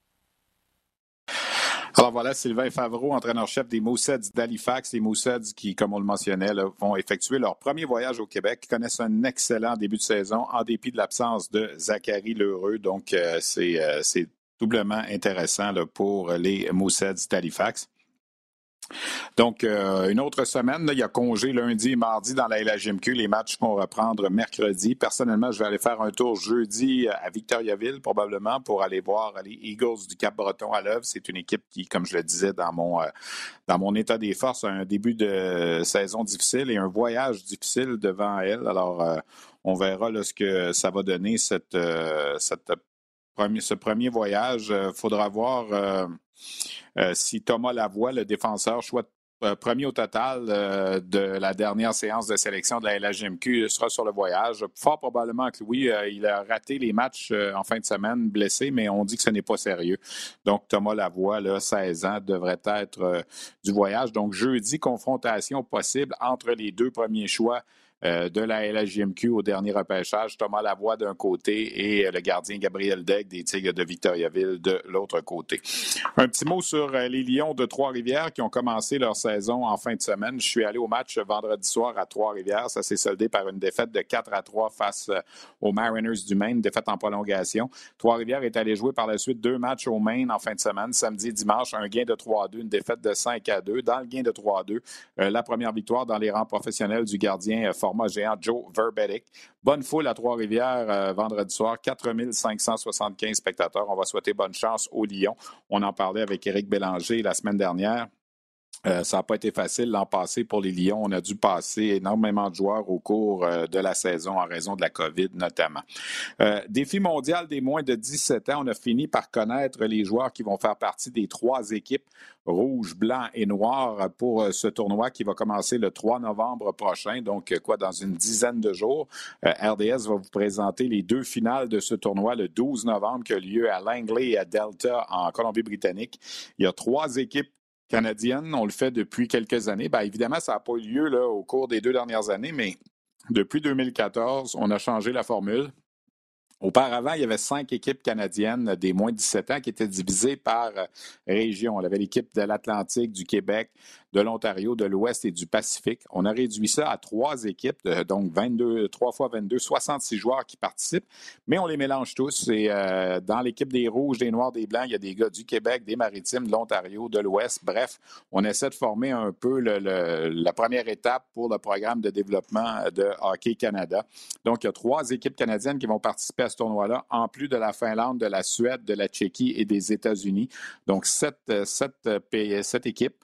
Alors voilà, Sylvain Favreau, entraîneur-chef des Moussets d'Halifax. Les Moussets qui, comme on le mentionnait, vont effectuer leur premier voyage au Québec, connaissent un excellent début de saison en dépit de l'absence de Zachary Lheureux. Donc, euh, euh, c'est doublement intéressant pour les Moussets d'Halifax. Donc, euh, une autre semaine, il y a congé lundi et mardi dans la LHMQ. Les matchs vont reprendre mercredi. Personnellement, je vais aller faire un tour jeudi à Victoriaville, probablement, pour aller voir les Eagles du Cap-Breton à l'œuvre. C'est une équipe qui, comme je le disais dans mon, euh, état des forces, a un début de saison difficile et un voyage difficile devant elle. Alors, euh, on verra ce que ça va donner cette ce premier voyage. Il faudra voir euh, si Thomas Lavoie, le défenseur, euh, premier au total euh, de la dernière séance de sélection de la LHMQ sera sur le voyage. Fort probablement que oui, il a raté les matchs en fin de semaine, blessé, mais on dit que ce n'est pas sérieux. Donc, Thomas Lavoie, là, 16 ans, devrait être du voyage. Donc, jeudi, confrontation possible entre les deux premiers choix euh, de la LHJMQ au dernier repêchage. Thomas Lavoie d'un côté et euh, le gardien Gabriel Degg des Tigres de Victoriaville de l'autre côté. Un petit mot sur euh, les Lions de Trois-Rivières qui ont commencé leur saison en fin de semaine. Je suis allé au match vendredi soir à Trois-Rivières. Ça s'est soldé par une défaite de 4 à 3 face aux Mariners du Maine, défaite en prolongation. Trois-Rivières est allé jouer par la suite deux matchs au Maine en fin de semaine, samedi et dimanche, un gain de 3 à 2, une défaite de 5 à 2. Dans le gain de 3 à 2, la première victoire dans les rangs professionnels du gardien géant Joe Verbetic. Bonne foule à Trois-Rivières euh, vendredi soir, 4575 spectateurs. On va souhaiter bonne chance aux Lions. On en parlait avec Éric Bélanger la semaine dernière. Euh, ça n'a pas été facile l'an passé pour les Lions. On a dû passer énormément de joueurs au cours euh, de la saison en raison de la COVID notamment. Euh, défi mondial des moins de 17 ans, on a fini par connaître les joueurs qui vont faire partie des trois équipes rouge, blanc et noir pour ce tournoi qui va commencer le 3 novembre prochain, donc quoi, dans une dizaine de jours? RDS va vous présenter les deux finales de ce tournoi le 12 novembre qui a lieu à Langley et à Delta en Colombie-Britannique. Il y a trois équipes canadienne. On le fait depuis quelques années. Bien, évidemment, ça n'a pas eu lieu au cours des deux dernières années, mais depuis 2014, on a changé la formule. Auparavant, il y avait cinq équipes canadiennes des moins de 17 ans qui étaient divisées par euh, région. On avait l'équipe de l'Atlantique, du Québec, de l'Ontario, de l'Ouest et du Pacifique. On a réduit ça à trois équipes, donc 22, 3 fois 22, 66 joueurs qui participent, mais on les mélange tous. Et euh, dans l'équipe des Rouges, des Noirs, des Blancs, il y a des gars du Québec, des Maritimes, de l'Ontario, de l'Ouest. Bref, on essaie de former un peu la première étape pour le programme de développement de Hockey Canada. Donc, il y a trois équipes canadiennes qui vont participer à ce tournoi-là, en plus de la Finlande, de la Suède, de la Tchéquie et des États-Unis. Donc, sept, sept, sept équipes.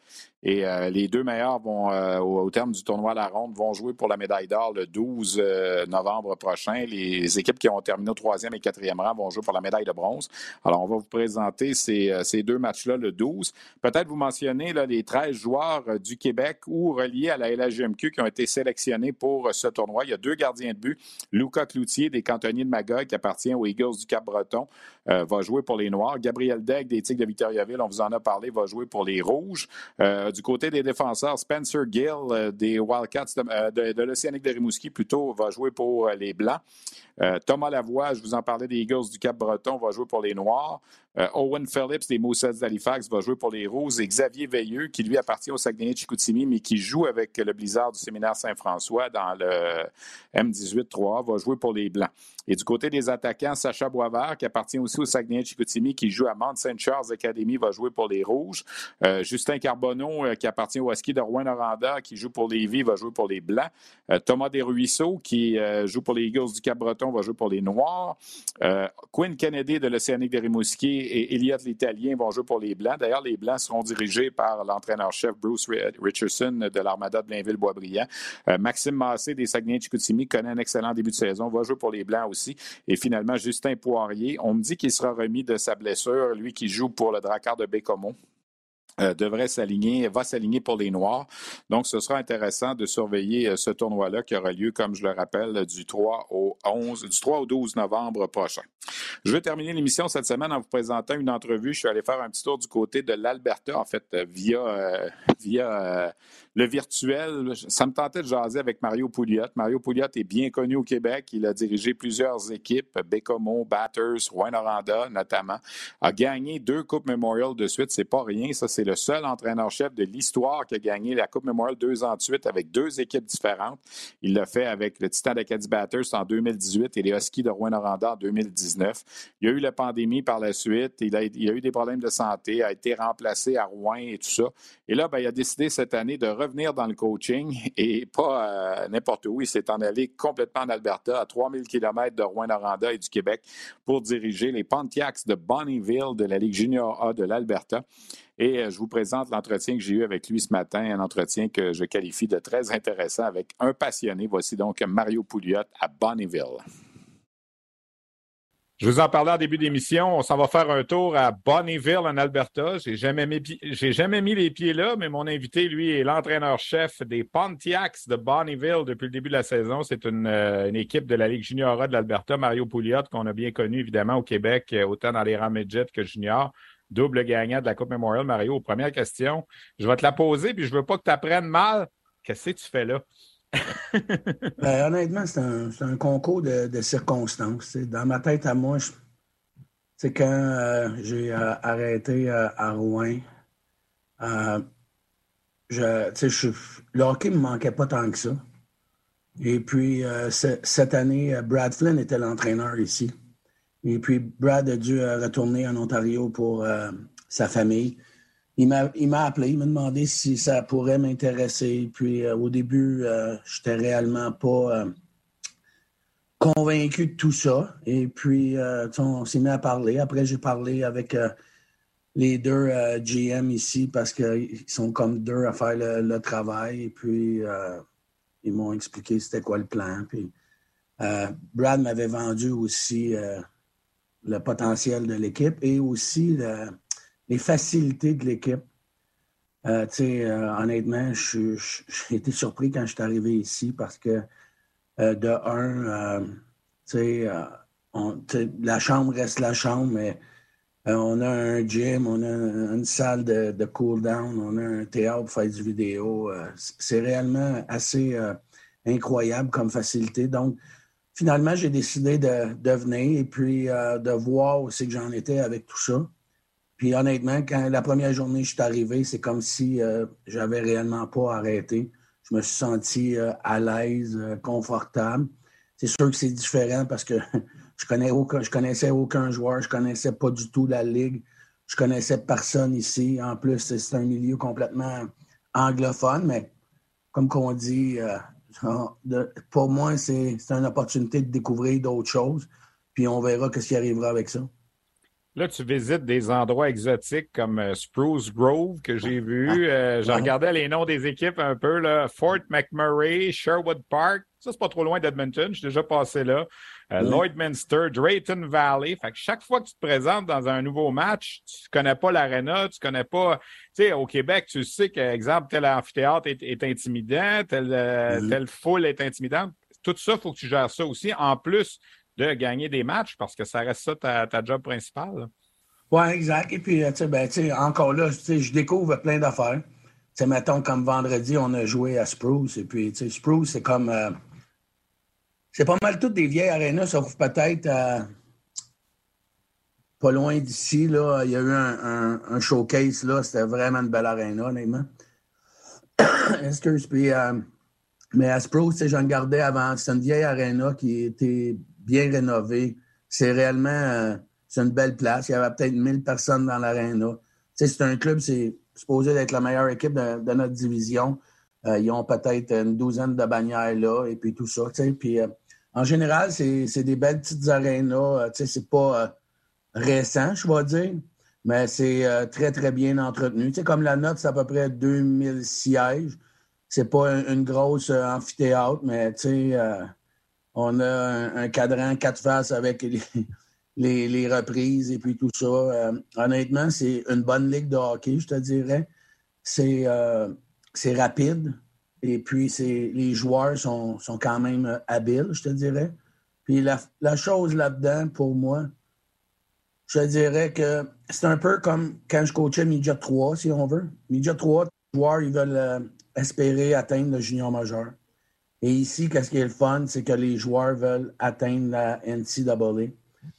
Et euh, les deux meilleurs vont, euh, au, terme du tournoi à la ronde, vont jouer pour la médaille d'or le 12 euh, novembre prochain. Les équipes qui ont terminé au troisième et quatrième rang vont jouer pour la médaille de bronze. Alors, on va vous présenter ces, ces deux matchs-là le 12. Peut-être vous mentionner là, les 13 joueurs du Québec ou reliés à la LHGMQ qui ont été sélectionnés pour ce tournoi. Il y a deux gardiens de but. Luca Cloutier des Cantonniers de Magog qui appartient aux Eagles du Cap-Breton va jouer pour les Noirs. Gabriel Degg des Tigres de Victoriaville, on vous en a parlé, va jouer pour les Rouges du côté des défenseurs, Spencer Gill euh, des Wildcats de, euh, de, l'Océanique de Rimouski plutôt va jouer pour euh, les Blancs. Thomas Lavoie, je vous en parlais des Eagles du Cap-Breton, va jouer pour les Noirs. Owen Phillips des Moussets d'Halifax va jouer pour les Roses et Xavier Veilleux, qui lui appartient au Saguenay-Chicoutimi, mais qui joue avec le Blizzard du séminaire Saint-François dans le M18-3, va jouer pour les Blancs. Et du côté des attaquants, Sacha Boisvert, qui appartient aussi au Saguenay-Chicoutimi, qui joue à Mount St. Charles Academy, va jouer pour les Rouges. Justin Carbonneau, euh, qui appartient au ski de Rouen-Noranda, qui joue pour les Vies, va jouer pour les Blancs. Euh, Thomas Desruisseaux, qui joue pour les Eagles du Cap-Breton, va jouer pour les Noirs. Quinn Kennedy de l'Océanique de Rimouski et Elliott l'Italien vont jouer pour les Blancs. D'ailleurs, les Blancs seront dirigés par l'entraîneur-chef Bruce Richardson de l'Armada de Blainville-Boisbriand. Maxime Massé des Saguenay-Chicoutimi connaît un excellent début de saison, va jouer pour les Blancs aussi. Et finalement, Justin Poirier, on me dit qu'il sera remis de sa blessure, lui qui joue pour le Drakkar de Bécomo. Euh, devrait s'aligner, va s'aligner pour les Noirs. Donc, ce sera intéressant de surveiller euh, ce tournoi-là qui aura lieu, comme je le rappelle, du 3 au 11, du 3 au 12 novembre prochain. Je vais terminer l'émission cette semaine en vous présentant une entrevue. Je suis allé faire un petit tour du côté de l'Alberta, en fait, euh, via, le virtuel. Ça me tentait de jaser avec Mario Pouliot. Mario Pouliot est bien connu au Québec. Il a dirigé plusieurs équipes, Bécomo, Batters, Rouen-Noranda notamment. A gagné deux Coupes Memorial de suite. C'est pas rien. Ça, c'est le seul entraîneur-chef de l'histoire qui a gagné la Coupe Memorial deux ans de suite avec deux équipes différentes. Il l'a fait avec le Titan d'Acadie Batters en 2018 et les Huskies de Rouen-Noranda en 2019. Il y a eu la pandémie par la suite. Il a, eu des problèmes de santé, a été remplacé à Rouen et tout ça. Et là, ben, il a décidé cette année de revenir dans le coaching et pas n'importe où. Il s'est en allé complètement en Alberta, à 3000 km de Rouen-Noranda et du Québec, pour diriger les Pontiacs de Bonnyville de la Ligue junior A de l'Alberta. Et euh, je vous présente l'entretien que j'ai eu avec lui ce matin, un entretien que je qualifie de très intéressant avec un passionné. Voici donc Mario Pouliot à Bonnyville. Je vous en parlais en début d'émission. On s'en va faire un tour à Bonnyville, en Alberta. J'ai jamais mis, jamais mis les pieds là, mais mon invité, lui, est l'entraîneur-chef des Pontiacs de Bonnyville depuis le début de la saison. C'est une, euh, équipe de la Ligue junior de l'Alberta, Mario Pouliot, qu'on a bien connu évidemment au Québec, euh, autant dans les rangs midget que junior. Double gagnant de la Coupe Memorial, Mario. Première question, je vais te la poser, puis je veux pas que tu apprennes mal. Qu'est-ce que tu fais là? ben, honnêtement, c'est un, concours de, circonstances. Dans ma tête à moi, c'est quand euh, j'ai euh, arrêté euh, à Rouen, je, le hockey ne me manquait pas tant que ça. Et puis, cette année, Brad Flynn était l'entraîneur ici. Et puis, Brad a dû retourner en Ontario pour sa famille il m'a appelé, il m'a demandé si ça pourrait m'intéresser. Puis euh, au début, euh, je n'étais réellement pas euh, convaincu de tout ça. Et puis, on s'est mis à parler. Après, j'ai parlé avec les deux GM ici parce qu'ils sont comme deux à faire le, travail. Et puis, ils m'ont expliqué c'était quoi le plan. Puis, Brad m'avait vendu aussi le potentiel de l'équipe et aussi le les facilités de l'équipe. Euh, euh, honnêtement, j'ai été surpris quand je suis arrivé ici parce que, euh, de un, la chambre reste la chambre, mais on a un gym, on a une salle de, cool-down, on a un théâtre pour faire du vidéo. C'est réellement assez incroyable comme facilité. Donc, finalement, j'ai décidé de, venir et puis de voir aussi que j'en étais avec tout ça. Puis honnêtement, quand la première journée je suis arrivé, c'est comme si euh, j'avais réellement pas arrêté. Je me suis senti euh, à l'aise, euh, confortable. C'est sûr que c'est différent parce que je connais connaissais aucun joueur, je connaissais pas du tout la ligue, je connaissais personne ici. En plus, c'est un milieu complètement anglophone, mais comme qu'on dit, pour moi, c'est une opportunité de découvrir d'autres choses. Puis on verra ce qui arrivera avec ça. Là, tu visites des endroits exotiques comme euh, Spruce Grove que j'ai vu. Ah. Euh, je regardais les noms des équipes un peu. Là. Fort McMurray, Sherwood Park. Ça, c'est pas trop loin d'Edmonton. Je suis déjà passé là. Euh, Lloydminster, Drayton Valley. Fait que chaque fois que tu te présentes dans un nouveau match, tu connais pas l'aréna, tu connais pas. Tu sais, au Québec, tu sais qu'exemple, tel amphithéâtre est, intimidant, mm-hmm. telle foule est intimidante. Tout ça, il faut que tu gères ça aussi. En plus de gagner des matchs parce que ça reste ça ta, ta job principale. Oui, exact. Et puis, euh, ben, encore là, je découvre plein d'affaires. mettons, comme vendredi, on a joué à Spruce. Et puis, Spruce, c'est comme. Euh, c'est pas mal toutes des vieilles arénas, sauf peut-être euh, pas loin d'ici. Là, il y a eu un, showcase, là. C'était vraiment une belle aréna, honnêtement. Excuse. Puis, mais à Spruce, j'en gardais avant. C'est une vieille aréna qui était bien rénové. C'est réellement euh, c'est une belle place. Il y avait peut-être 1000 personnes dans l'aréna. C'est un club, c'est supposés d'être la meilleure équipe de, notre division. ils ont peut-être une douzaine de bannières là et puis tout ça. En général, c'est des belles petites arénas. c'est pas récent, je vais dire, mais c'est très, très bien entretenu. comme la note, c'est à peu près 2000 sièges. C'est pas une grosse amphithéâtre, mais on a un, cadran quatre faces avec les, reprises et puis tout ça. Euh, honnêtement, c'est une bonne ligue de hockey, je te dirais. C'est euh, rapide et puis les joueurs sont, quand même habiles, je te dirais. Puis la, chose là-dedans, pour moi, je te dirais que c'est un peu comme quand je coachais Midget 3, si on veut. Midget 3, les joueurs, ils veulent euh, espérer atteindre le junior majeur. Et ici, qu'est-ce qui est le fun, c'est que les joueurs veulent atteindre la NCAA.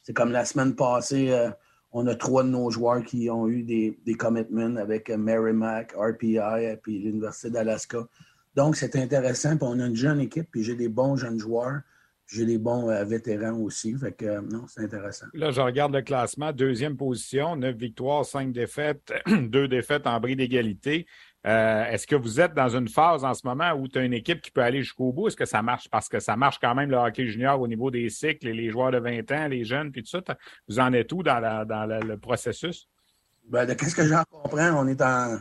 C'est comme la semaine passée, euh, on a trois de nos joueurs qui ont eu des, des commitments avec euh, Merrimack, RPI et puis l'Université d'Alaska. Donc, c'est intéressant. Puis on a une jeune équipe, puis j'ai des bons jeunes joueurs. J'ai des bons euh, vétérans aussi. Fait que non, c'est intéressant. Là, je regarde le classement. Deuxième position, neuf victoires, cinq défaites, deux défaites en bris d'égalité. Euh, est-ce que vous êtes dans une phase en ce moment où tu as une équipe qui peut aller jusqu'au bout? Est-ce que ça marche? Parce que ça marche quand même le hockey junior au niveau des cycles et les joueurs de 20 ans, les jeunes, puis tout ça. Vous en êtes où dans, le processus? Ben, de qu'est-ce que j'en comprends, on est en,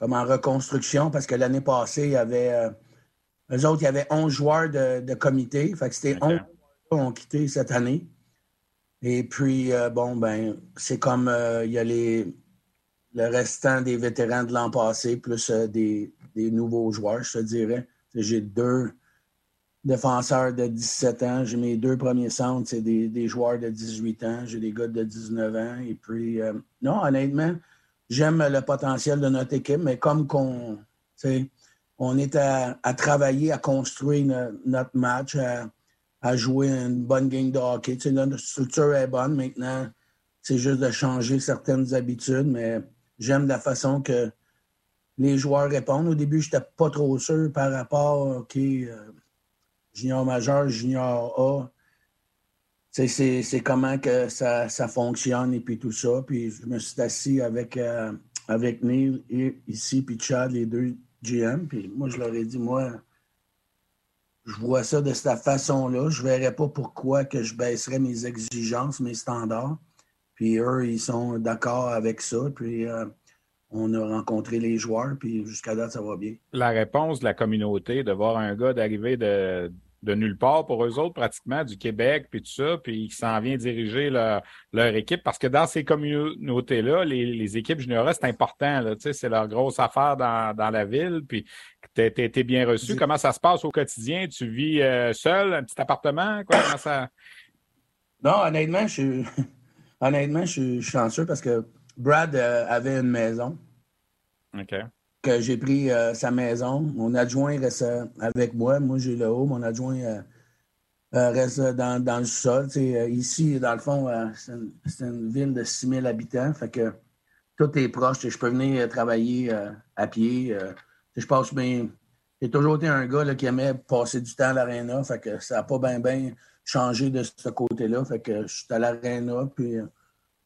comme en reconstruction parce que l'année passée, il y avait. Euh, eux autres, il y avait 11 joueurs de, comité. Fait que c'était 11 joueurs qui ont quitté cette année. Et puis, euh, bon, ben, c'est comme il y a les le restant des vétérans de l'an passé, plus euh, des, nouveaux joueurs, je te dirais. J'ai deux défenseurs de 17 ans. J'ai mes deux premiers centres, c'est des, joueurs de 18 ans. J'ai des gars de 19 ans. Et puis, euh, non, honnêtement, j'aime le potentiel de notre équipe, mais comme qu'on, on est à, travailler, à construire notre match, à, jouer une bonne game de hockey. notre structure est bonne maintenant. C'est juste de changer certaines habitudes, mais J'aime la façon que les joueurs répondent. Au début, je n'étais pas trop sûr par rapport, OK, euh, junior majeur, junior A. C'est comment que ça, fonctionne et puis tout ça. Puis je me suis assis avec, euh, avec Neil et ici, puis Chad, les deux GM. Puis moi, je leur ai dit, moi, je vois ça de cette façon-là. Je ne verrais pas pourquoi que je baisserais mes exigences, mes standards. Puis eux, ils sont d'accord avec ça. Puis euh, on a rencontré les joueurs, puis jusqu'à date, ça va bien. La réponse de la communauté, de voir un gars d'arriver de, nulle part pour eux autres, pratiquement, du Québec, puis tout ça, puis qui s'en vient diriger leur, équipe. Parce que dans ces communautés-là, les, équipes juniors, c'est important. c'est leur grosse affaire dans, la ville. Puis tu été bien reçu. Comment ça se passe au quotidien? Tu vis euh, seul, un petit appartement? Quoi? Comment ça... Non, honnêtement, je suis. Honnêtement, je suis chanceux parce que Brad euh, avait une maison. OK. Que j'ai pris euh, sa maison. Mon adjoint reste euh, avec moi. Moi, j'ai le haut. Mon adjoint reste dans, le sol. ici, dans le fond, c'est une, ville de 6000 habitants. Fait que tout est proche. Je peux venir travailler à pied. je passe bien. J'ai toujours été un gars qui aimait passer du temps à l'aréna. Fait que ça n'a pas bien changé de ce côté-là. Fait que je suis à l'aréna.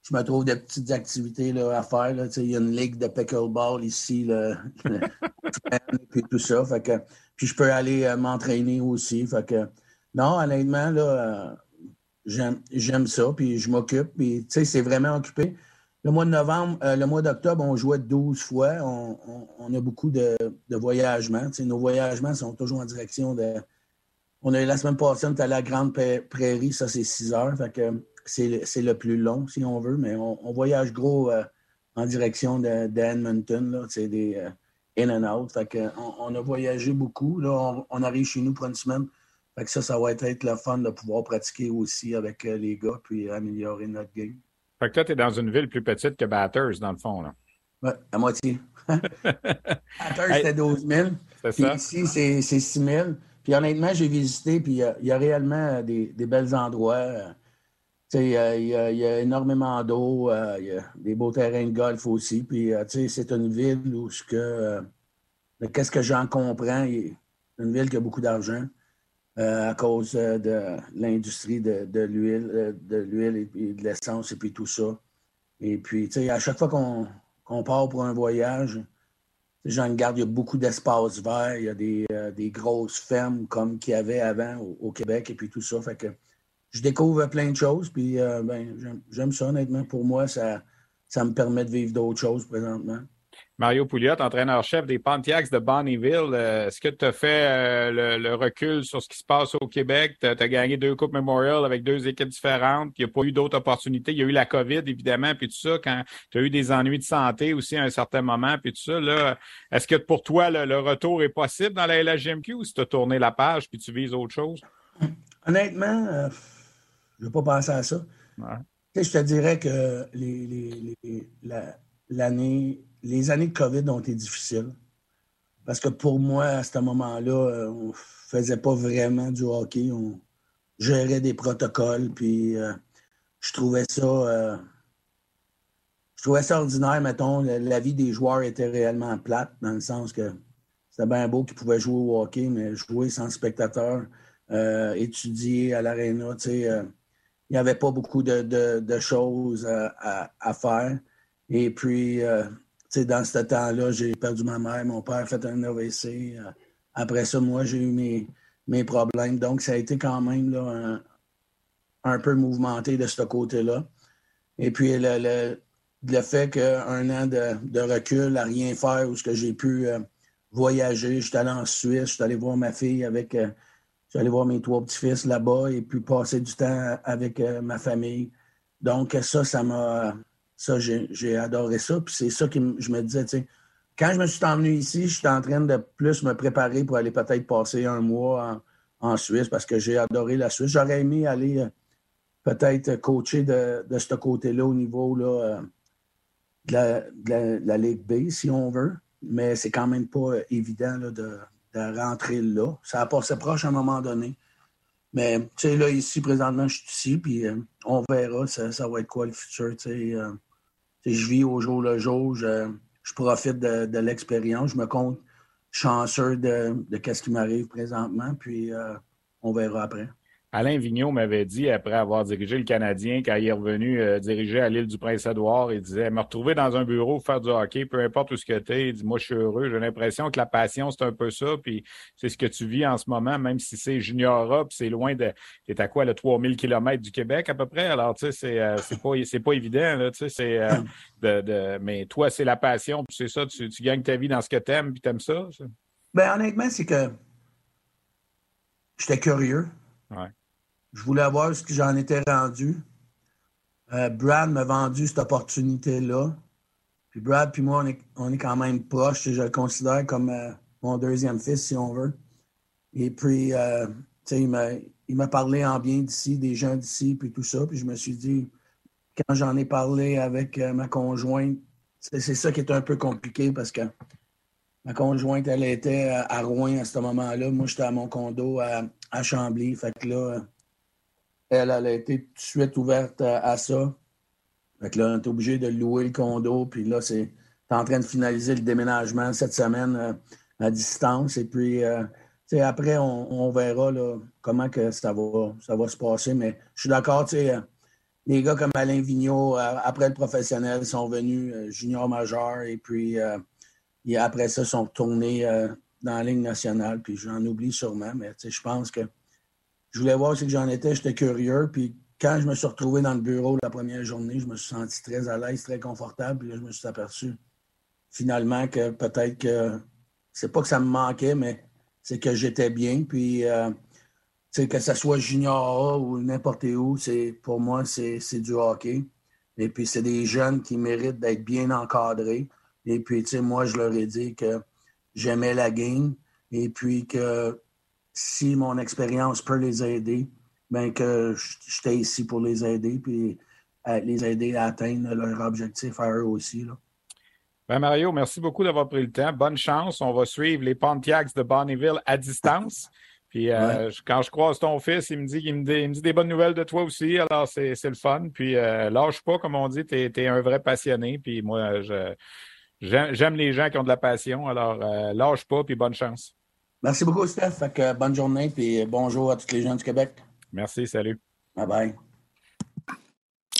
Je me trouve des petites activités là, à faire. Il y a une ligue de pickleball ici, là, puis tout ça. Fait que, puis je peux aller euh, m'entraîner aussi. Fait que, non, honnêtement, là, euh, j'aime ça, puis je m'occupe. Puis, c'est vraiment occupé. Le mois de novembre, euh, le mois d'octobre, on jouait 12 fois. On, a beaucoup de, de voyagements. nos voyagements sont toujours en direction de. On a eu la semaine passée, on était à la Grande Prairie, ça c'est 6 heures. Fait que c'est le plus long, si on veut, mais on, voyage gros euh, en direction d'Edmonton. C'est des euh, in and out. on, a voyagé beaucoup. Là, on, arrive chez nous pour une semaine. Fait que ça, ça va être, le fun de pouvoir pratiquer aussi avec euh, les gars puis améliorer notre game. Fait que toi, tu es dans une ville plus petite que Batters, dans le fond. Là. Ouais, à moitié. Batters, c'était 12 000. Puis ici, c'est 6 000. Puis honnêtement, j'ai visité, puis il y, a réellement des, des bels endroits. Il y, a énormément d'eau, euh, il y a des beaux terrains de golf aussi. Puis, euh, c'est une ville où ce que. Euh, qu'est-ce que j'en comprends? Une ville qui a beaucoup d'argent à cause de l'industrie de, l'huile, de l'huile et, de l'essence et puis tout ça. Et puis, à chaque fois qu'on part pour un voyage, Jean Garde, il y a beaucoup d'espace vert, il y a des, des grosses fermes comme qu'il y avait avant au, Québec et puis tout ça. Fait que je découvre plein de choses, puis euh, ben, j'aime ça honnêtement. Pour moi, ça, ça me permet de vivre d'autres choses présentement. Mario Pouliot, entraîneur-chef des Pontiacs de Bonnyville. Euh, est-ce que tu as fait euh, le, recul sur ce qui se passe au Québec? Tu as, gagné deux Coupes Memorial avec deux équipes différentes. Il n'y a pas eu d'autres opportunités. Il y a eu la COVID, évidemment, puis tout ça, quand tu as eu des ennuis de santé aussi à un certain moment, puis tout ça. Est-ce que pour toi, le, retour est possible dans la LHGMQ ou si tu as tourné la page puis tu vises autre chose? Honnêtement, je ne vais pas penser à ça. Je te dirais que l'année les années de COVID ont été difficiles. Parce que pour moi, à ce moment-là, euh, on faisait pas vraiment du hockey. On gérait des protocoles. Puis euh, je trouvais ça. Euh, je trouvais ça ordinaire, mettons. La vie des joueurs était réellement plate, dans le sens que c'était bien beau qu'ils pouvaient jouer au hockey, mais jouer sans spectateur, étudier à l'aréna, tu sais, il n'y avait pas beaucoup de, choses à, faire. Et puis, dans ce temps-là, j'ai perdu ma mère, mon père a fait un AVC. Euh, après ça, moi, j'ai eu mes, mes problèmes. Donc, ça a été quand même là, un, peu mouvementé de ce côté-là. Et puis, le, le, fait qu'un an de, recul à rien faire, où j'ai pu euh, voyager, je suis allé en Suisse, je suis allé voir ma fille avec. Euh, je suis allé voir mes trois petits-fils là-bas et puis passer du temps avec ma famille. Donc, ça, ça m'a ça, j'ai adoré ça. Puis c'est ça que je me disais, tu sais, quand je me suis emmené ici, je suis en train de plus me préparer pour aller peut-être passer un mois en, Suisse parce que j'ai adoré la Suisse. J'aurais aimé aller euh, peut-être coacher de, de ce côté-là au niveau là, euh, de, la, Ligue B, si on veut. Mais c'est quand même pas évident là, de, de, rentrer là. Ça a passé proche à un moment donné. Mais, tu sais, là, ici, présentement, je suis ici, puis euh, on verra, ça, ça, va être quoi le futur, tu sais je vis au jour le jour, je, profite de, l'expérience, je me compte chanceux de, de ce qui m'arrive présentement, puis euh, on verra après. Alain Vigneault m'avait dit, après avoir dirigé le Canadien, quand il est revenu euh, diriger à l'île du Prince-Édouard, il disait Me retrouver dans un bureau, faire du hockey, peu importe où ce que tu es, il dit Moi, je suis heureux. J'ai l'impression que la passion, c'est un peu ça. Puis c'est ce que tu vis en ce moment, même si c'est junior puis c'est loin de. Tu es à quoi, le 3000 km du Québec à peu près? Alors, tu sais, c'est, euh, pas, pas évident, là, tu sais, c'est. Euh, de, de, mais toi, c'est la passion, puis c'est ça, tu, tu, gagnes ta vie dans ce que tu aimes, puis tu aimes ça. ça? Ben, honnêtement, c'est que j'étais curieux. Ouais. Je voulais voir ce que j'en étais rendu. Euh, Brad m'a vendu cette opportunité-là. Puis Brad puis moi, on est, quand même proches. Je le considère comme euh, mon deuxième fils, si on veut. Et puis, euh, il m'a parlé en bien d'ici, des gens d'ici, puis tout ça. Puis je me suis dit, quand j'en ai parlé avec ma conjointe, c'est ça qui est un peu compliqué parce que ma conjointe, elle était à Rouen à ce moment-là. Moi, j'étais à mon condo à, à Chambly. Fait que là, elle, a été tout de suite ouverte à, ça. Fait que là, on est obligé de louer le condo. Puis là, c'est en train de finaliser le déménagement cette semaine euh, à distance. Et puis, euh, après, on, verra là, comment que ça va, ça va se passer. Mais je suis d'accord, euh, les gars comme Alain Vigneault, après le professionnel, sont venus junior majeur. Et puis, après ça, sont retournés dans la ligne nationale. Puis j'en oublie sûrement, mais je pense que je voulais voir ce que j'en étais, j'étais curieux. Puis quand je me suis retrouvé dans le bureau la première journée, je me suis senti très à l'aise, très confortable. Puis là, je me suis aperçu finalement que peut-être que c'est pas que ça me manquait, mais c'est que j'étais bien. Puis euh, que ce soit junior ou n'importe où, c'est pour moi, c'est du hockey. Et puis c'est des jeunes qui méritent d'être bien encadrés. Et puis, tu sais, moi, je leur ai dit que j'aimais la game et puis que si mon expérience peut les aider, bien que j'étais ici pour les aider, puis les aider à atteindre leur objectif à eux aussi. Là. Ben Mario, merci beaucoup d'avoir pris le temps. Bonne chance. On va suivre les Pontiacs de Bonnyville à distance. Puis euh, quand je croise ton fils, il me dit qu'il me, dit, des bonnes nouvelles de toi aussi. Alors, c'est le fun. Puis euh, lâche pas, comme on dit, tu es, un vrai passionné. Puis moi, j'aime les gens qui ont de la passion. Alors, euh, lâche pas, puis bonne chance. Merci beaucoup, Steph. bonne journée et bonjour à tous les gens du Québec. Merci, salut. Bye bye.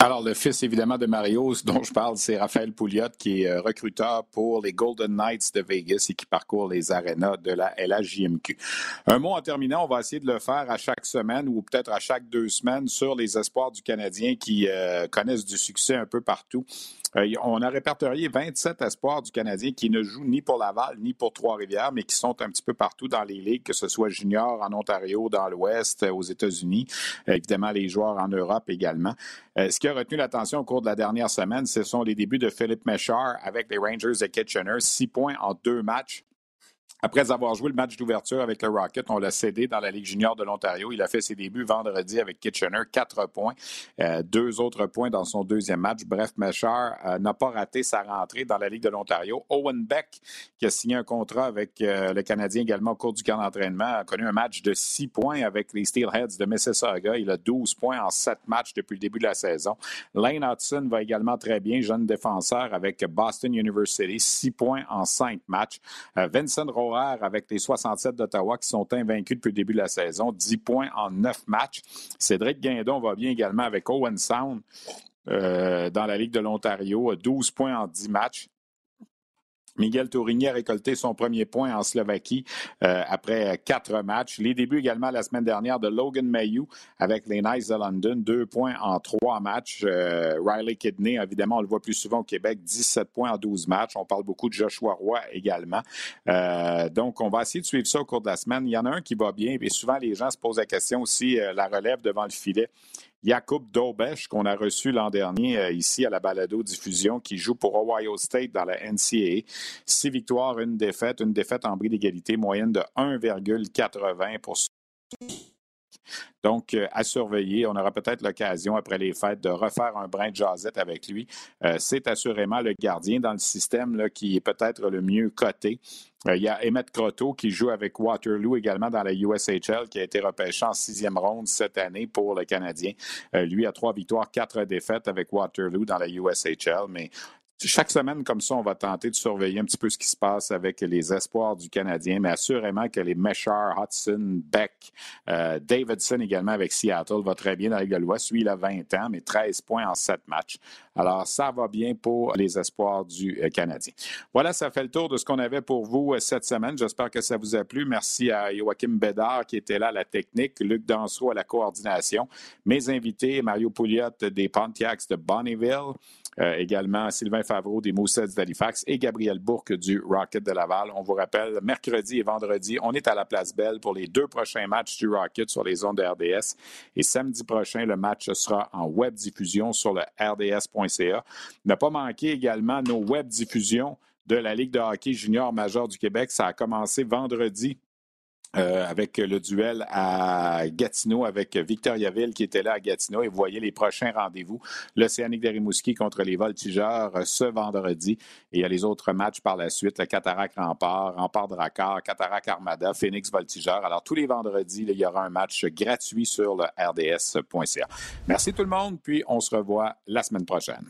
Alors, le fils, évidemment, de Mario, dont je parle, c'est Raphaël Pouliot, qui est euh, recruteur pour les Golden Knights de Vegas et qui parcourt les arénas de la LHJMQ. Un mot en terminant, on va essayer de le faire à chaque semaine ou peut-être à chaque deux semaines sur les espoirs du Canadien qui euh, connaissent du succès un peu partout. Euh, on a répertorié 27 espoirs du Canadien qui ne jouent ni pour Laval ni pour Trois-Rivières, mais qui sont un petit peu partout dans les ligues, que ce soit junior en Ontario, dans l'Ouest, aux États-Unis, évidemment les joueurs en Europe également. ce qui a retenu l'attention au cours de la dernière semaine, ce sont les débuts de Philippe Méchard avec les Rangers de Kitchener. Six points en deux matchs. Après avoir joué le match d'ouverture avec le Rocket, on l'a cédé dans la Ligue junior de l'Ontario. Il a fait ses débuts vendredi avec Kitchener, quatre points, euh, deux autres points dans son deuxième match. Bref, Meshar euh, n'a pas raté sa rentrée dans la Ligue de l'Ontario. Owen Beck, qui a signé un contrat avec euh, le Canadien également au cours du camp d'entraînement, a connu un match de six points avec les Steelheads de Mississauga. Il a 12 points en sept matchs depuis le début de la saison. Lane Hudson va également très bien, jeune défenseur avec Boston University, six points en cinq matchs. Vincent Avec les 67 d'Ottawa qui sont invaincus depuis le début de la saison, 10 points en 9 matchs. Cédric Guindon va bien également avec Owen Sound euh, dans la Ligue de l'Ontario, 12 points en 10 matchs. Miguel Tourigny a récolté son premier point en Slovaquie euh, après quatre matchs. Les débuts également la semaine dernière de Logan Mayhew avec les Knights de London, deux points en trois matchs. Euh, Riley Kidney, évidemment, on le voit plus souvent au Québec, 17 points en 12 matchs. On parle beaucoup de Joshua Roy également. Euh, donc, on va essayer de suivre ça au cours de la semaine. Il y en a un qui va bien, et souvent les gens se posent la question aussi, la relève devant le filet. Jakub Dobesch, qu'on a reçu l'an dernier euh, ici à la balado-diffusion, qui joue pour Ohio State dans la NCAA. Six victoires, une défaite, une défaite en bris d'égalité, moyenne de 1,80 pour donc, euh, à surveiller. On aura peut-être l'occasion, après les fêtes, de refaire un brin de jasette avec lui. Euh, c'est assurément le gardien dans le système qui est peut-être le mieux coté. Euh, il y a Emmett Croteau qui joue avec Waterloo également dans la USHL, qui a été repêché en sixième ronde cette année pour le Canadien. lui a trois victoires, quatre défaites avec Waterloo dans la USHL, mais chaque semaine, comme ça, on va tenter de surveiller un petit peu ce qui se passe avec les espoirs du Canadien, mais assurément que les Meshar, Hudson, Beck, euh, Davidson également avec Seattle va très bien dans la l'Ouest. Lui, il a 20 ans, mais 13 points en 7 matchs. Alors, ça va bien pour les espoirs du euh, Canadien. Voilà, ça fait le tour de ce qu'on avait pour vous euh, cette semaine. J'espère que ça vous a plu. Merci à Joachim Bédard qui était là à la technique, Luc Dansereau à la coordination, mes invités, Mario Pouliot des Pontiacs de Bonneville, euh, également Sylvain Favreau des Moussets d'Halifax et Gabriel Bourque du Rocket de Laval. On vous rappelle, mercredi et vendredi, on est à la Place Belle pour les deux prochains matchs du Rocket sur les ondes de RDS. Et samedi prochain, le match sera en web diffusion sur le rds.ca. Ne pas manquer également nos web diffusions de la Ligue de hockey junior majeur du Québec. Ça a commencé vendredi euh, avec le duel à Gatineau avec Victoriaville qui était là à Gatineau et vous voyez les prochains rendez-vous. L'Océanique de Rimouski contre les Voltigeurs euh, ce vendredi et il y a les autres matchs par la suite, le Cataract Rempart, Rempart Drakkar, Cataract Armada, Phoenix Voltigeurs. Alors tous les vendredis, il y aura un match gratuit sur le rds.ca. Merci tout le monde, puis on se revoit la semaine prochaine.